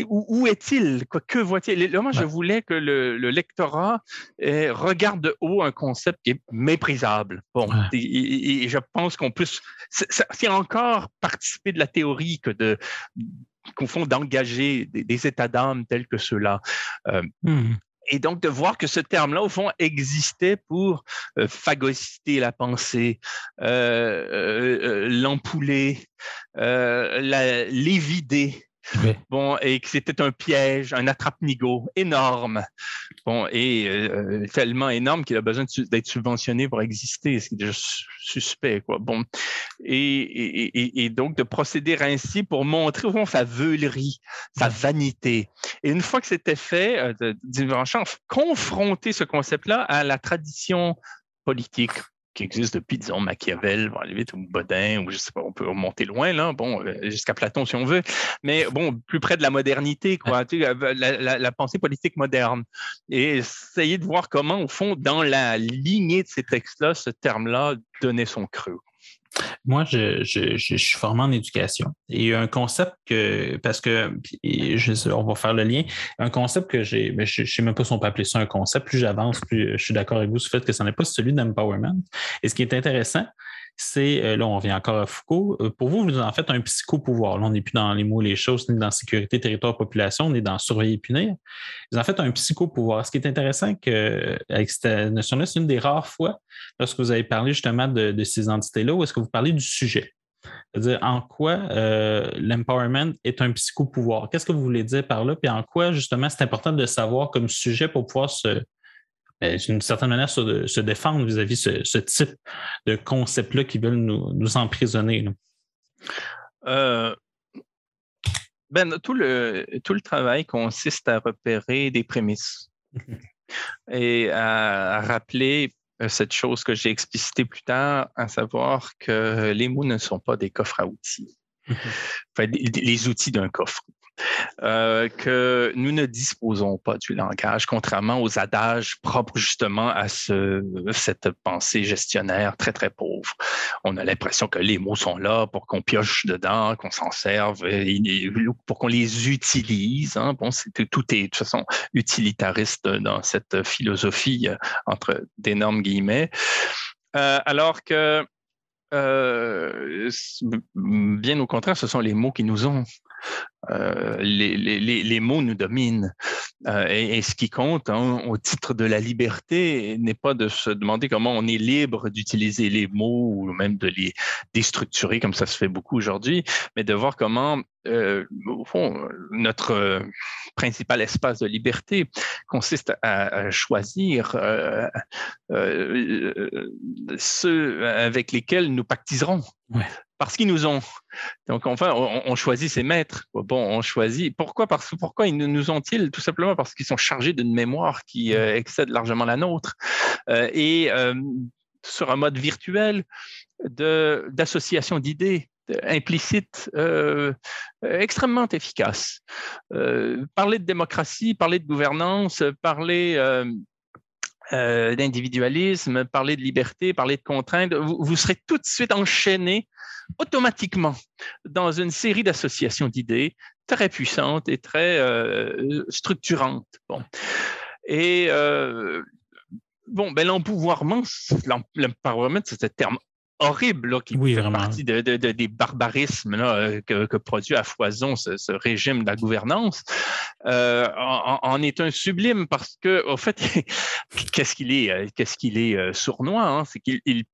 où, est-il? Que voit-il? Moi, je voulais que le, lectorat regarde de haut un concept qui est méprisable. Bon, et, je pense qu'on peut. C'est encore participer de la théorie que de qu'au fond d'engager des, états d'âme tels que ceux-là. Mmh et donc de voir que ce terme-là, au fond, existait pour euh, la pensée, euh, euh, l'empouler, l'évider, Bon, et que c'était un piège, un attrape-nigo énorme. Bon, et euh, tellement énorme qu'il a besoin d'être subventionné pour exister, ce qui est déjà suspect, quoi. Bon, et, et, donc de procéder ainsi pour montrer au fond sa veulerie, sa vanité. Et une fois que c'était fait, euh, de, confronter ce concept-là à la tradition politique qui existe depuis, disons, Machiavel, ou Bodin, ou je sais pas, on peut remonter loin, là, bon, euh, jusqu'à Platon si on veut, mais bon, plus près de la modernité, quoi, euh, la, pensée politique moderne. Et essayer de voir comment, au fond, dans la lignée de ces textes-là, ce terme-là donnait son creux. Moi, je, suis formé en éducation. Et un concept que, parce que, on va faire le lien, un concept que j'ai, mais je ne sais même pas si on peut appeler ça un concept, plus j'avance, plus je suis d'accord avec vous sur le fait que ce n'est pas celui d'empowerment. Et ce qui est intéressant, c'est, euh, là, on vient encore à Foucault. Euh, pour vous, vous en faites un psychopouvoir. Là, on n'est plus dans les mots, les choses, ni dans sécurité, territoire, population, on est dans surveiller et punir. Vous en faites un psychopouvoir. Ce qui est intéressant que, avec cette notion-là, c'est une des rares fois lorsque vous avez parlé justement de, ces entités-là où est-ce que vous parlez du sujet. C'est-à-dire en quoi euh, l'empowerment est un psychopouvoir? Qu'est-ce que vous voulez dire par là? Puis en quoi, justement, c'est important de savoir comme sujet pour pouvoir se, d'une certaine manière, se, se défendre vis-à-vis de ce, type de concept-là qui veulent nous, emprisonner? Euh, ben, tout, le, tout le travail consiste à repérer des prémices et à, rappeler euh, cette chose que j'ai explicitée plus tard, à savoir que les mots ne sont pas des coffres à outils. les outils d'un coffre. Euh, que nous ne disposons pas du langage, contrairement aux adages propres justement à ce, cette pensée gestionnaire très, très pauvre. On a l'impression que les mots sont là pour qu'on pioche dedans, qu'on s'en serve, pour qu'on les utilise. Hein. Bon, tout est de toute façon utilitariste dans cette philosophie euh, entre d'énormes guillemets. Euh, alors que bien au contraire, ce sont les mots qui nous ont. Euh, les, mots nous dominent. Euh, et, ce qui compte hein, au titre de la liberté n'est pas de se demander comment on est libre d'utiliser les mots ou même de les déstructurer comme ça se fait beaucoup aujourd'hui, mais de voir comment, euh, au fond, notre principal espace de liberté consiste à, choisir ceux avec lesquels nous pactiserons. Parce qu'ils nous ont. Donc, enfin, on, choisit ses maîtres. Bon, on choisit. Pourquoi Parce pourquoi ils nous ont-ils? Tout simplement parce qu'ils sont chargés d'une mémoire qui euh, excède largement la nôtre. Euh, et euh, sur un mode virtuel d'association d'idées implicite extrêmement efficace. parler de démocratie, parler de gouvernance, parler d'individualisme, parler de liberté, parler de contraintes, vous, vous, serez tout de suite enchaîné automatiquement dans une série d'associations d'idées très puissantes et très euh, structurantes. Bon. Et euh, bon, ben, l'empouvoirment, l'empowerment, c'est un terme horrible qui oui, fait partie de, des barbarismes là, que, que, produit à foison ce, ce, régime de la gouvernance, euh, en, est un sublime parce que, au fait, qu'est-ce qu'il est, euh, qu'est-ce qu'il est euh, sournois, hein? c'est qu'il il,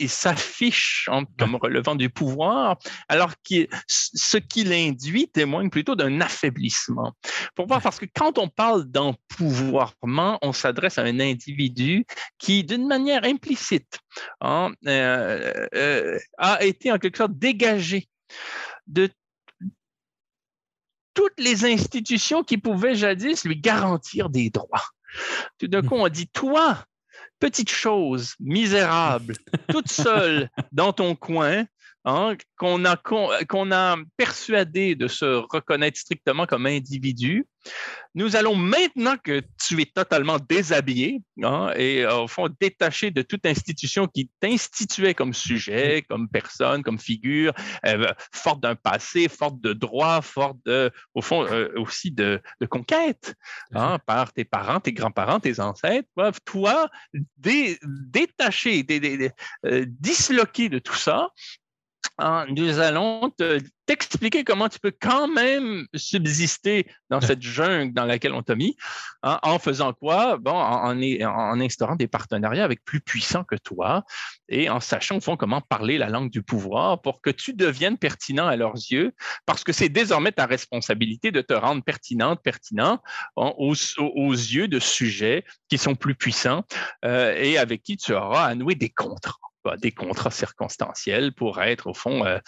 il s'affiche comme relevant du pouvoir, alors que ce qu'il induit témoigne plutôt d'un affaiblissement. Pourquoi Parce que quand on parle d'empouvoirment, on s'adresse à un individu qui, d'une manière implicite, hein, euh, euh, a été en quelque sorte dégagé de toutes les institutions qui pouvaient jadis lui garantir des droits. Tout d'un coup, on dit, toi, petite chose, misérable, toute seule dans ton coin, Hein, qu'on a, qu'on a persuadé de se reconnaître strictement comme individu. Nous allons maintenant que tu es totalement déshabillé hein, et euh, au fond détaché de toute institution qui t'instituait comme sujet, comme personne, comme figure, euh, forte d'un passé, forte de droits, forte de, au fond euh, aussi de, de conquête hein, par tes parents, tes grands-parents, tes ancêtres. toi, détaché, dé, disloqué de tout ça, Hein, nous allons t'expliquer comment tu peux quand même subsister dans cette jungle dans laquelle on t'a mis, hein, en faisant quoi? Bon, en, en, instaurant des partenariats avec plus puissants que toi et en sachant au fond comment parler la langue du pouvoir pour que tu deviennes pertinent à leurs yeux, parce que c'est désormais ta responsabilité de te rendre pertinente, pertinent hein, aux, yeux de sujets qui sont plus puissants euh, et avec qui tu auras à nouer des contrats des contrats circonstanciels pour être, au fond, euh,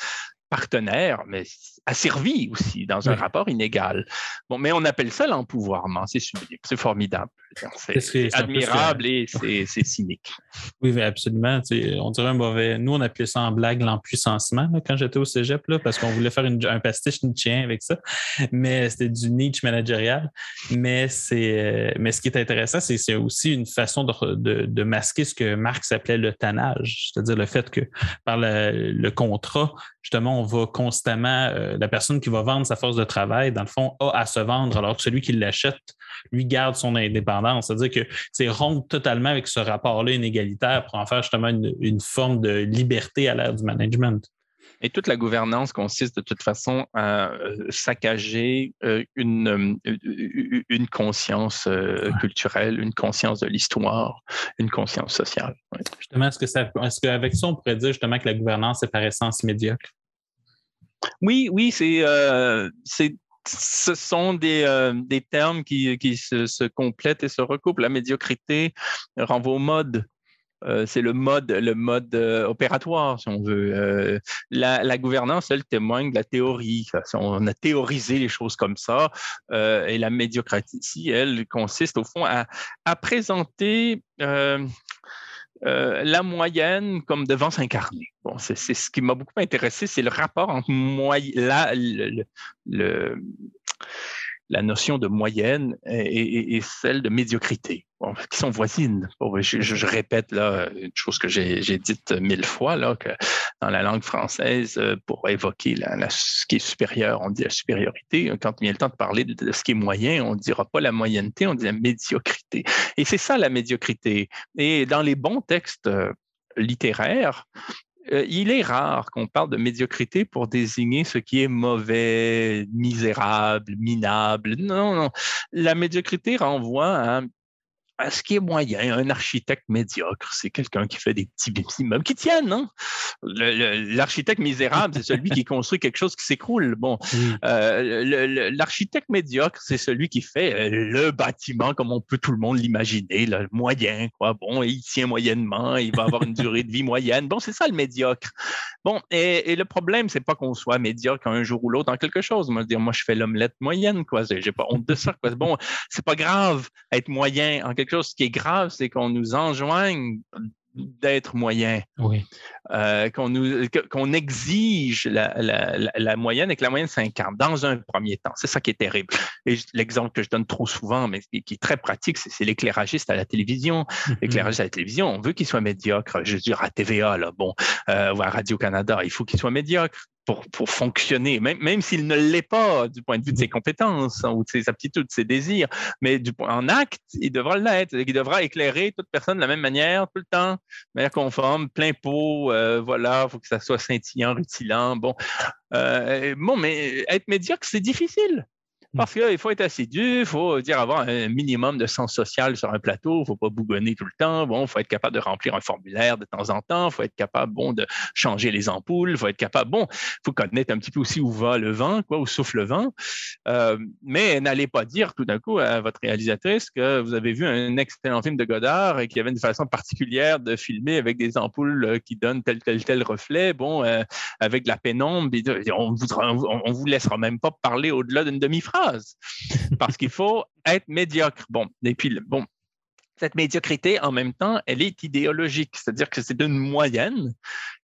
partenaire, mais asservi aussi dans un rapport inégal. Bon, mais on appelle ça l'empouvoirment, c'est sublime, c'est formidable, c'est admirable et c'est cynique. Oui, absolument. on dirait un mauvais. Nous, on appelait ça en blague l'empuissancement quand j'étais au cégep, là, parce qu'on voulait faire un pastiche Nietzschéen avec ça, mais c'était du Nietzsche managérial. Mais, mais ce qui est intéressant, c'est aussi une façon de, de, masquer ce que Marx appelait le tannage, c'est-à-dire le fait que par le, contrat, justement, on va constamment, euh, la personne qui va vendre sa force de travail, dans le fond, a à se vendre, alors que celui qui l'achète, lui, garde son indépendance. C'est-à-dire que c'est rompre totalement avec ce rapport-là inégalitaire pour en faire justement une forme de liberté à l'ère du management. Et toute la gouvernance consiste de toute façon à euh, saccager euh, une, euh, une conscience culturelle, une conscience de l'histoire, une conscience sociale. Justement, est-ce que ça, est-ce qu'avec ça, on pourrait dire justement que la gouvernance est par essence médiocre? Oui, oui, c'est, c'est ce sont des, des termes qui, qui se, complètent et se recoupent. La médiocrité renvoie au mode. Euh, c'est le mode, le mode euh, opératoire, si on veut. Euh, la, gouvernance, elle témoigne de la théorie. On a théorisé les choses comme ça. et la médiocratie, elle, consiste au fond à, présenter la moyenne comme devant s'incarner. Bon, c'est ce qui m'a beaucoup intéressé, c'est le rapport entre la, la notion de moyenne et, celle de médiocrité, qui sont voisines. je, répète là une chose que j'ai dite mille fois, là, que dans la langue française, euh, pour évoquer ce qui est supérieur, on dit la supériorité. Quand il vient le temps de parler de, ce qui est moyen, on ne dira pas la moyenneté, on dit la médiocrité. Et c'est ça la médiocrité. Et dans les bons textes euh, littéraires, euh, il est rare qu'on parle de médiocrité pour désigner ce qui est mauvais, misérable, minable. Non, non. La médiocrité renvoie à ce qui est moyen, un architecte médiocre, c'est quelqu'un qui fait des petits, immeubles qui tiennent, non? L'architecte misérable, c'est celui qui construit quelque chose qui s'écroule. Bon, euh, l'architecte médiocre, c'est celui qui fait euh, le bâtiment comme on peut tout le monde l'imaginer, le moyen, quoi. Bon, il tient moyennement, il va avoir une durée de vie moyenne. Bon, c'est ça le médiocre. Bon, et, le problème, c'est pas qu'on soit médiocre un jour ou l'autre dans quelque chose. Moi, dire, moi, je fais l'omelette moyenne, quoi. J'ai pas honte de ça, quoi. Bon, c'est pas grave être moyen en quelque quelque chose qui est grave, c'est qu'on nous enjoigne d'être moyen. Oui. Euh, qu'on nous qu'on exige la, moyenne et que la moyenne s'incarne dans un premier temps. C'est ça qui est terrible. Et l'exemple que je donne trop souvent, mais qui, est très pratique, c'est l'éclairagiste à la télévision. Mm-hmm. L'éclairagiste à la télévision, on veut qu'il soit médiocre. Je veux dire, à TVA, là, bon, euh, ou à Radio-Canada, il faut qu'il soit médiocre pour, pour fonctionner, même, même s'il ne l'est pas du point de vue de ses compétences hein, ou de ses aptitudes, de ses désirs, mais du, en acte, il devra l'être. Il devra éclairer toute personne de la même manière tout le temps, de manière conforme, plein pot, euh, voilà, il faut que ça soit scintillant, rutilant. Bon, euh, bon mais être médiocre, c'est difficile. Parce qu'il faut être assidu, il faut dire avoir un minimum de sens social sur un plateau, il ne faut pas bougonner tout le temps. Bon, il faut être capable de remplir un formulaire de temps en temps, il faut être capable, bon, de changer les ampoules, il faut être capable, bon, il faut connaître un petit peu aussi où va le vent, quoi, où souffle le vent. Euh, mais n'allez pas dire tout d'un coup à votre réalisatrice que vous avez vu un excellent film de Godard et qu'il y avait une façon particulière de filmer avec des ampoules euh, qui donnent tel, tel, tel reflet, bon, euh, avec de la pénombre, on vous, on vous laissera même pas parler au-delà d'une demi-phrase parce qu'il faut être médiocre. Bon, et puis, bon, cette médiocrité, en même temps, elle est idéologique, c'est-à-dire que c'est une moyenne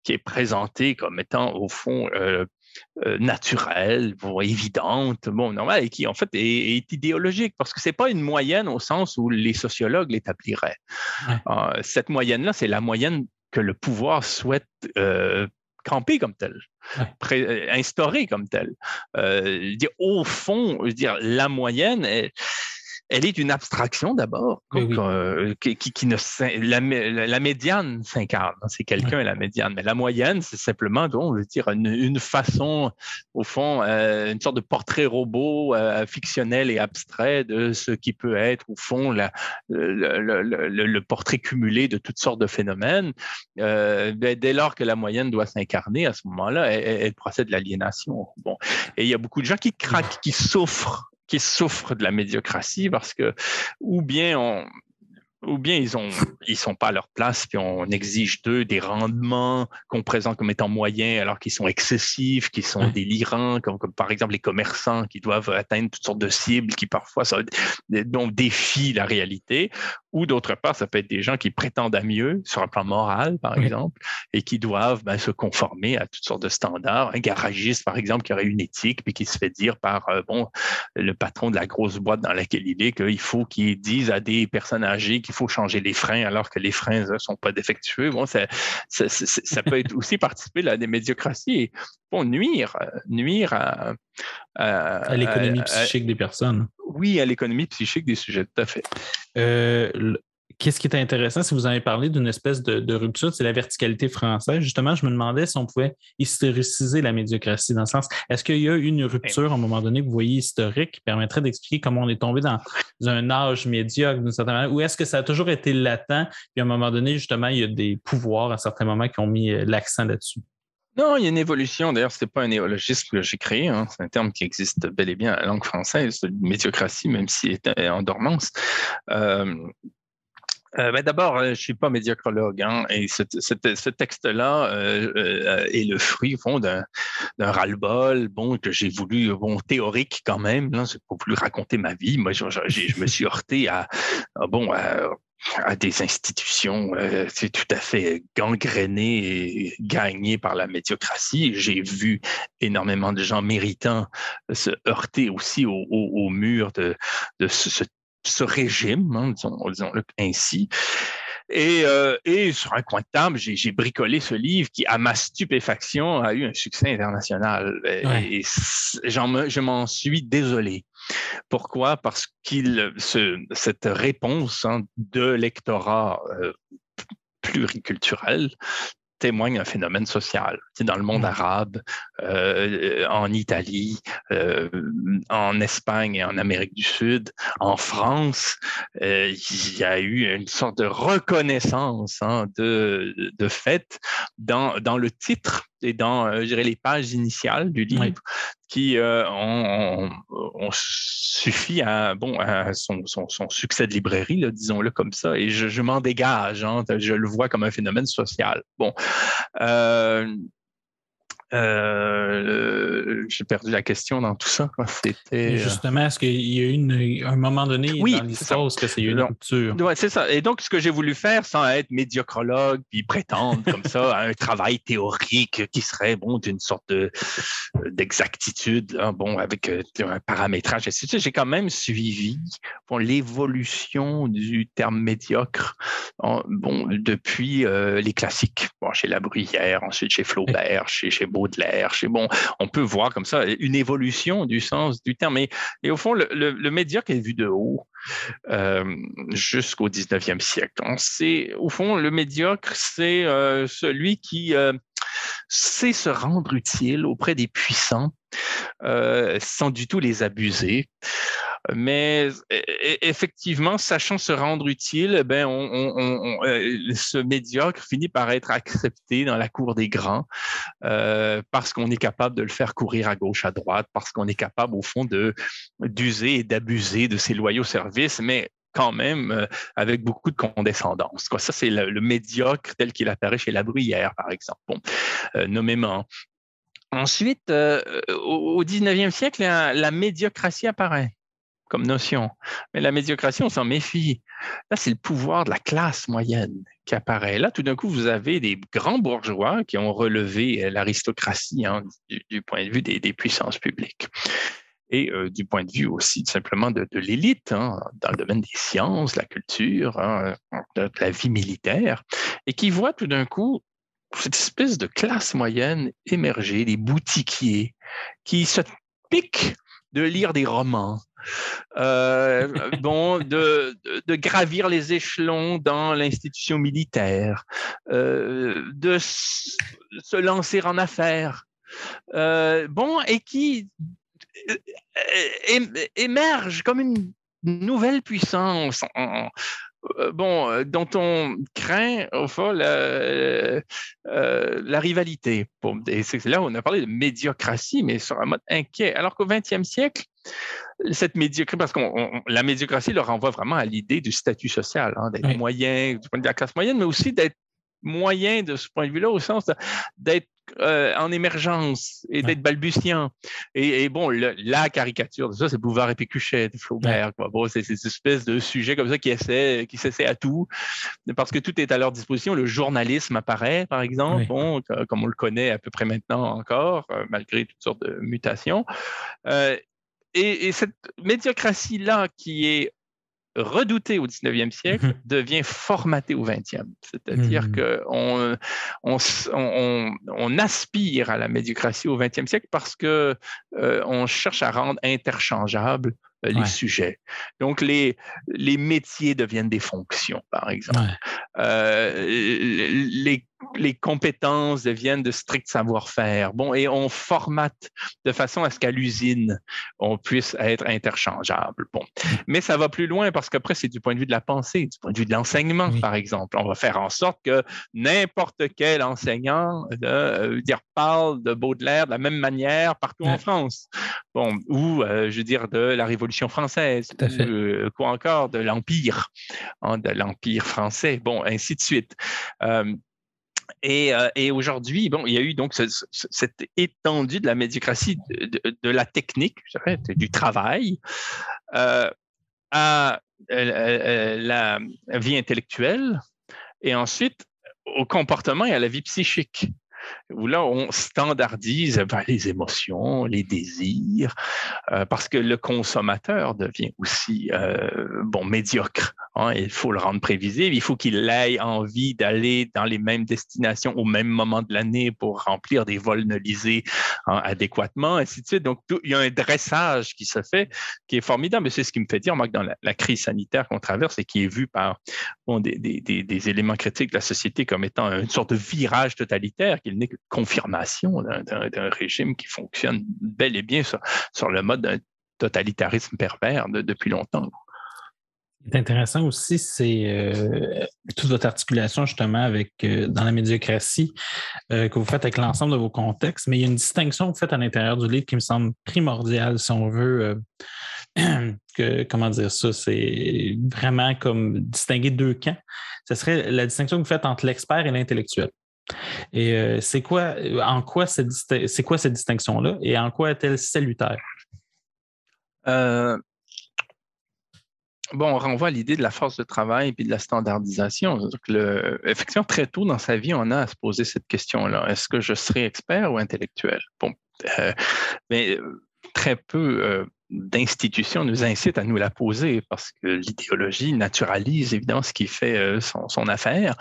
qui est présentée comme étant, au fond, euh, euh, naturelle, évidente, bon, normal, et qui en fait est, idéologique parce que c'est pas une moyenne au sens où les sociologues l'établiraient. Euh, cette moyenne-là, c'est la moyenne que le pouvoir souhaite camper comme tel, euh, instauré comme tel. Euh, au fond, je veux dire, la moyenne, elle est une abstraction d'abord, euh, qui, qui, ne la, la, médiane s'incarne, hein, c'est quelqu'un la médiane, mais la moyenne, c'est simplement, on veut dire, une, façon, au fond, euh, une sorte de portrait robot euh, fictionnel et abstrait de ce qui peut être, au fond, la, le, portrait cumulé de toutes sortes de phénomènes. Ben, dès lors que la moyenne doit s'incarner, à ce moment-là, elle, elle procède de l'aliénation. Bon, et il y a beaucoup de gens qui craquent, qui souffrent qui souffrent de la médiocratie parce que ou bien on, ou bien ils ont ils sont pas à leur place puis on exige d'eux des rendements qu'on présente comme étant moyens alors qu'ils sont excessifs, qu'ils sont délirants, comme, par exemple les commerçants qui doivent atteindre toutes sortes de cibles qui parfois ça, donc défient la réalité, ou d'autre part ça peut être des gens qui prétendent à mieux sur un plan moral par exemple et qui doivent ben, se conformer à toutes sortes de standards. Un garagiste par exemple qui aurait une éthique puis qui se fait dire par euh, bon le patron de la grosse boîte dans laquelle il est qu'il faut qu'il dise à des personnes âgées il faut changer les freins alors que les freins ne sont pas défectueux. Bon, ça, ça, peut être aussi participer à des médiocraties et bon, nuire, nuire à, à, l'économie psychique des personnes. Oui, à l'économie psychique des sujets, tout à fait. Euh, Qu'est-ce qui est intéressant, si vous avez parlé d'une espèce de, rupture, c'est la verticalité française. Justement, je me demandais si on pouvait historiciser la médiocratie dans le sens, est-ce qu'il y a eu une rupture à un moment donné, vous voyez, historique, qui permettrait d'expliquer comment on est tombé dans un âge médiocre d'une certaine manière, ou est-ce que ça a toujours été latent, puis à un moment donné, justement, il y a des pouvoirs à certains moments qui ont mis euh, l'accent là-dessus? Non, il y a une évolution. D'ailleurs, ce n'est pas un néologisme que j'ai créé. Hein. C'est un terme qui existe bel et bien à la langue française, médiocratie, même s'il est en dormance. Euh, euh, ben D'abord, euh, je suis pas médiocrologue, hein, et ce, ce, texte-là euh, euh, est le fruit fond d'un ras-le-bol, bon, que j'ai voulu, bon, théorique quand même. Là, pas voulu raconter ma vie. Moi, je, je me suis heurté à, bon, à, à des institutions euh, c'est tout à fait gangrénées et gagnées par la médiocratie. J'ai vu énormément de gens méritants se heurter aussi au, au, au mur de, de ce, ce ce régime, hein, disons-le ainsi. Et, euh, et, sur un coin de table, j'ai bricolé ce livre qui, à ma stupéfaction, a eu un succès international. Et, je m'en suis désolé. Pourquoi? Parce qu'il, cette réponse hein, de lectorat euh, pluriculturel témoigne un phénomène social. C'est dans le monde mmh. arabe, euh, en Italie, euh, en Espagne et en Amérique du Sud, en France, euh, il y a eu une sorte de reconnaissance hein, de, de fait dans, dans le titre et dans, euh, je dirais, les pages initiales du livre qui euh, ont, suffi à, bon, à son, son, son succès de librairie, disons-le comme ça, et je, je m'en dégage, hein, je le vois comme un phénomène social. Bon. Euh, euh, j'ai perdu la question dans tout ça. C'était euh, justement, est-ce qu'il y a eu une, un moment donné oui, dans l'histoire où c'est une rupture? Oui, c'est ça. Et donc, ce que j'ai voulu faire, sans être médiocrologue puis prétendre comme ça à un travail théorique qui serait bon d'une sorte de d'exactitude, bon avec euh, un paramétrage, etc. J'ai quand même suivi bon, l'évolution du terme médiocre, bon depuis les classiques, bon chez La Bruyère, ensuite chez Flaubert, chez chez Baudelaire, chez bon, on peut voir comme ça une évolution du sens du terme. Et, au fond, le, médiocre est vu de haut euh, jusqu'au 19e siècle. C'est au fond le médiocre, c'est euh, celui qui euh, sait se rendre utile auprès des puissants sans du tout les abuser. Mais effectivement, sachant se rendre utile, ben, euh, ce médiocre finit par être accepté dans la cour des grands euh, parce qu'on est capable de le faire courir à gauche, à droite, parce qu'on est capable, au fond, d'user et d'abuser de ses loyaux services, mais quand même euh, avec beaucoup de condescendance. Ça, c'est le, médiocre tel qu'il apparaît chez La Bruyère, par exemple, bon, nommément. Ensuite, au 19e siècle, la médiocratie apparaît comme notion. Mais la médiocratie, on s'en méfie. Là, c'est le pouvoir de la classe moyenne qui apparaît. Là, tout d'un coup, vous avez des grands bourgeois qui ont relevé euh, l'aristocratie hein, du, point de vue des, puissances publiques et euh, du point de vue aussi simplement de, l'élite hein, dans le domaine des sciences, la culture, hein, la vie militaire, et qui voient tout d'un coup cette espèce de classe moyenne émerger, des boutiquiers qui se piquent de lire des romans, euh, bon, de, de, gravir les échelons dans l'institution militaire, euh, de se lancer en affaires. Euh, bon, et qui émerge comme une nouvelle puissance bon, dont on craint au fond la, la rivalité. C'est là où on a parlé de médiocratie, mais sur un mode inquiet. Alors qu'au XXe siècle, cette médiocratie, parce que la médiocratie leur renvoie vraiment à l'idée du statut social, hein, d'être moyen du point de vue de la classe moyenne, mais aussi d'être moyen de ce point de vue-là, au sens d'être euh, en émergence et d'être balbutiant. Et, bon, la caricature de ça, c'est Bouvard et Pécuchet de Flaubert. Bon, c'est cette espèce de sujet comme ça qui essaie, qui s'essaie à tout, parce que tout est à leur disposition. Le journalisme apparaît, par exemple, bon, comme on le connaît à peu près maintenant encore, euh, malgré toutes sortes de mutations. Euh, et, cette médiocratie-là qui est redoutée au 19e siècle mhm. devient formatée au 20e. C'est-à-dire mmh. qu'on on, on, on, aspire à la médiocratie au 20e siècle parce qu'on euh, on cherche à rendre interchangeables euh, les sujets. Donc, les, les métiers deviennent des fonctions, par exemple. Euh, les les compétences deviennent de strict savoir-faire. Bon, et on formate de façon à ce qu'à l'usine, on puisse être interchangeable. Bon, mais ça va plus loin parce qu'après, c'est du point de vue de la pensée, du point de vue de l'enseignement, par exemple. On va faire en sorte que n'importe quel enseignant euh, dire, parle de Baudelaire de la même manière partout en France. Bon, ou, euh, je veux dire, de la Révolution française, ou, euh, quoi encore, de l'Empire, hein, de l'Empire français, bon, ainsi de suite. Euh, et, aujourd'hui, bon, il y a eu donc cette étendue de la médiocratie, de, la technique, du travail, euh, à euh, la vie intellectuelle, et ensuite au comportement et à la vie psychique où là, on standardise ben, les émotions, les désirs, euh, parce que le consommateur devient aussi euh, bon médiocre. Hein, il faut le rendre prévisible, il faut qu'il ait envie d'aller dans les mêmes destinations au même moment de l'année pour remplir des vols nolisés hein, adéquatement, ainsi de suite. Donc, il y a un dressage qui se fait qui est formidable. C'est ce qui me fait dire, moi, que dans la, crise sanitaire qu'on traverse et qui est vu par des, éléments critiques de la société comme étant une sorte de virage totalitaire, que confirmation d'un régime qui fonctionne bel et bien sur, le mode d'un totalitarisme pervers depuis longtemps. C'est intéressant aussi, c'est euh, toute votre articulation justement avec euh, dans la médiocratie euh, que vous faites avec l'ensemble de vos contextes, mais il y a une distinction que vous faites à l'intérieur du livre qui me semble primordiale si on veut que, comment dire ça, c'est vraiment comme distinguer deux camps. Ce serait la distinction que vous faites entre l'expert et l'intellectuel. Et euh, c'est quoi, en quoi c'est quoi cette distinction-là et en quoi est-elle salutaire? Euh, bon, on renvoie à l'idée de la force de travail et de la standardisation. effectivement, très tôt dans sa vie, on a à se poser cette question-là. Est-ce que je serai expert ou intellectuel? Bon, euh, mais très peu d'institutions nous incite à nous la poser parce que l'idéologie naturalise évidemment ce qui fait euh, son, affaire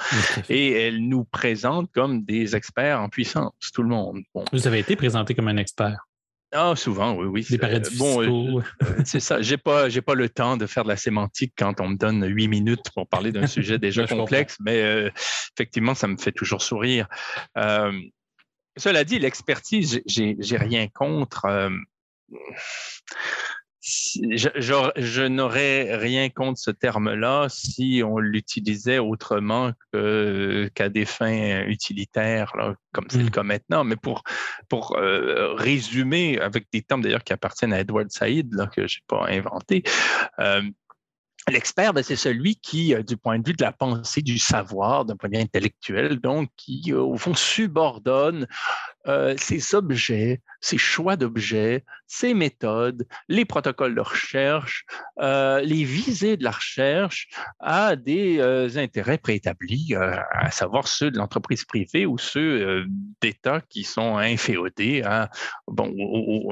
et elle nous présente comme des experts en puissance, tout le monde. Vous avez été présenté comme un expert. Ah, souvent, oui, oui. Des paradis bon, euh, c'est ça. J'ai pas, j'ai pas le temps de faire de la sémantique quand on me donne huit minutes pour parler d'un sujet déjà complexe, mais euh, effectivement, ça me fait toujours sourire. cela dit, l'expertise, j'ai, j'ai rien contre je, n'aurais rien contre ce terme-là si on l'utilisait autrement qu'à des fins utilitaires, comme c'est le mmh. cas maintenant. Mais pour, pour euh, résumer, avec des termes d'ailleurs qui appartiennent à Edward Said, là, que je n'ai pas inventé, euh, L'expert, ben, c'est celui qui, euh, du point de vue de la pensée, du savoir, d'un point de vue intellectuel, donc qui, au fond, subordonne euh, ces objets, ces choix d'objets, ces méthodes, les protocoles de recherche, euh, les visées de la recherche à des euh, intérêts préétablis, à savoir ceux de l'entreprise privée ou ceux d'État qui sont inféodés à,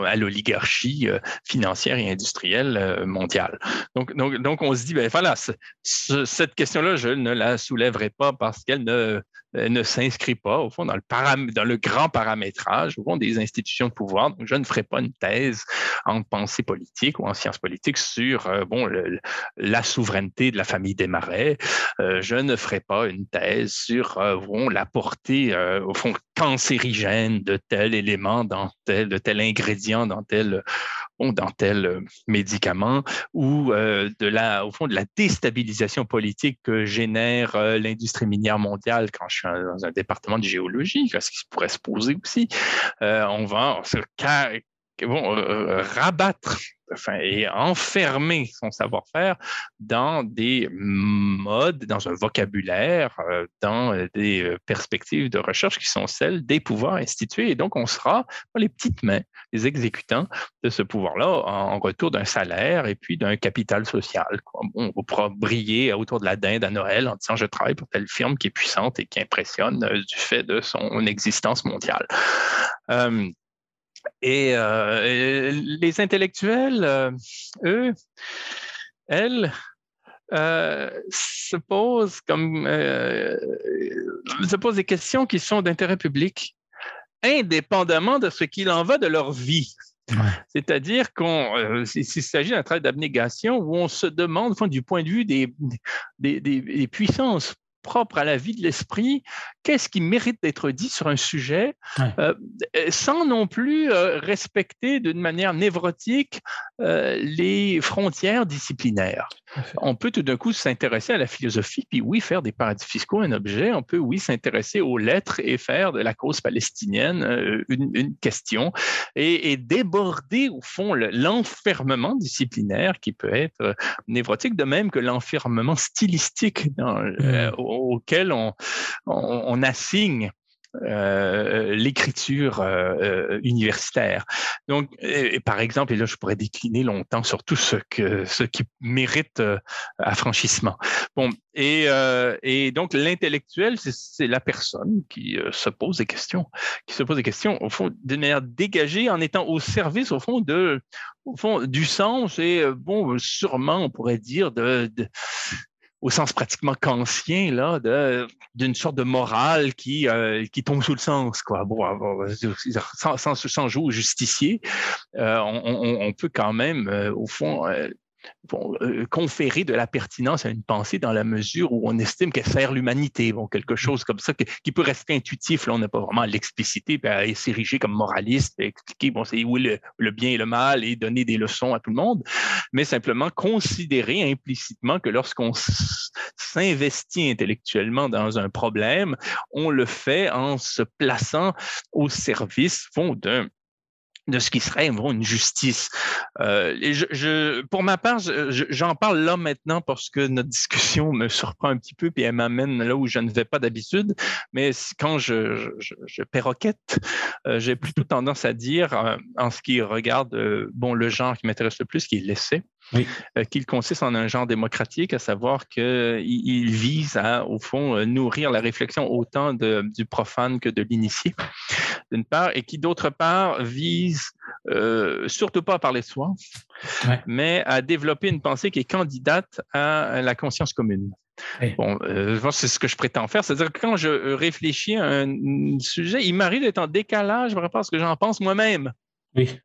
à l'oligarchie financière et industrielle mondiale. Donc, donc, donc, on se dit, ben voilà, cette question-là, je ne la soulèverai pas parce qu'elle ne euh, ne s'inscrit pas, au fond, dans le, dans le grand paramétrage, au fond, des institutions de pouvoir. Donc, je ne ferai pas une thèse en pensée politique ou en sciences politiques sur, euh, bon, la souveraineté de la famille des Marais. Euh, je ne ferai pas une thèse sur, bon, la portée, au fond, cancérigène de tel élément dans tel, de tel ingrédient dans tel dans tel médicament ou de la, au fond, de la déstabilisation politique que génère l'industrie minière mondiale quand je suis dans un département de géologie, ce qui pourrait se poser aussi. on va se bon, rabattre enfin, et enfermer son savoir-faire dans des modes, dans un vocabulaire, euh, dans euh, des euh, perspectives de recherche qui sont celles des pouvoirs institués. Et donc, on sera les petites mains, les exécutants de ce pouvoir-là en retour d'un salaire et puis d'un capital social. on pourra briller autour de la dinde à Noël en disant je travaille pour telle firme qui est puissante et qui impressionne du fait de son existence mondiale. Euh, et, les intellectuels, euh, eux, elles, euh, se posent comme se posent des questions qui sont d'intérêt public, indépendamment de ce qu'il en va de leur vie. C'est-à-dire qu'on, s'il s'agit d'un travail d'abnégation où on se demande, du point de vue des, des, des puissances propre à la vie de l'esprit, qu'est-ce qui mérite d'être dit sur un sujet, euh, sans non plus euh, respecter d'une manière névrotique euh, les frontières disciplinaires. On peut tout d'un coup s'intéresser à la philosophie, puis oui, faire des paradis fiscaux un objet. On peut, oui, s'intéresser aux lettres et faire de la cause palestinienne une, question et, déborder, au fond, l'enfermement disciplinaire qui peut être névrotique, de même que l'enfermement stylistique dans. Auquel on, assigne euh, l'écriture euh, euh, universitaire. Donc, par exemple, et là, je pourrais décliner longtemps sur tout ce, que, ce qui mérite affranchissement. Bon, et, donc, l'intellectuel, c'est la personne qui se pose des questions, qui se pose des questions, au fond, d'une manière dégagée, en étant au service, au fond, de, du sens et, bon, sûrement, on pourrait dire, de au sens pratiquement kantien, là, d'une sorte de morale qui, euh, qui tombe sous le sens, quoi. Bon, sans, sans, sans jouer au justicier, euh, on, on, peut quand même, euh, au fond, euh, conférer de la pertinence à une pensée dans la mesure où on estime qu'elle sert l'humanité. Bon, quelque mmh. chose comme ça qui peut rester intuitif. Là, on n'a pas vraiment à l'expliciter, à s'ériger comme moraliste, à expliquer bon, c'est où le, le, bien et le mal et donner des leçons à tout le monde, mais simplement considérer implicitement que lorsqu'on s'investit intellectuellement dans un problème, on le fait en se plaçant au service d'un de ce qui serait une justice. Euh, je, pour ma part, j'en parle là maintenant parce que notre discussion me surprend un petit peu et elle m'amène là où je ne vais pas d'habitude. Mais quand je, je, perroquette, euh, j'ai plutôt tendance à dire, euh, en ce qui regarde bon, le genre qui m'intéresse le plus, qui est l'essai, euh, qu'il consiste en un genre démocratique, à savoir qu'il il vise à, au fond, euh, nourrir la réflexion autant de, du profane que de l'initié, d'une part, et qui, d'autre part, vise euh, surtout pas à parler de soi, mais à développer une pensée qui est candidate à la conscience commune. Bon, c'est ce que je prétends faire. C'est-à-dire que quand je réfléchis à un sujet, il m'arrive d'être en décalage par rapport à ce que j'en pense moi-même.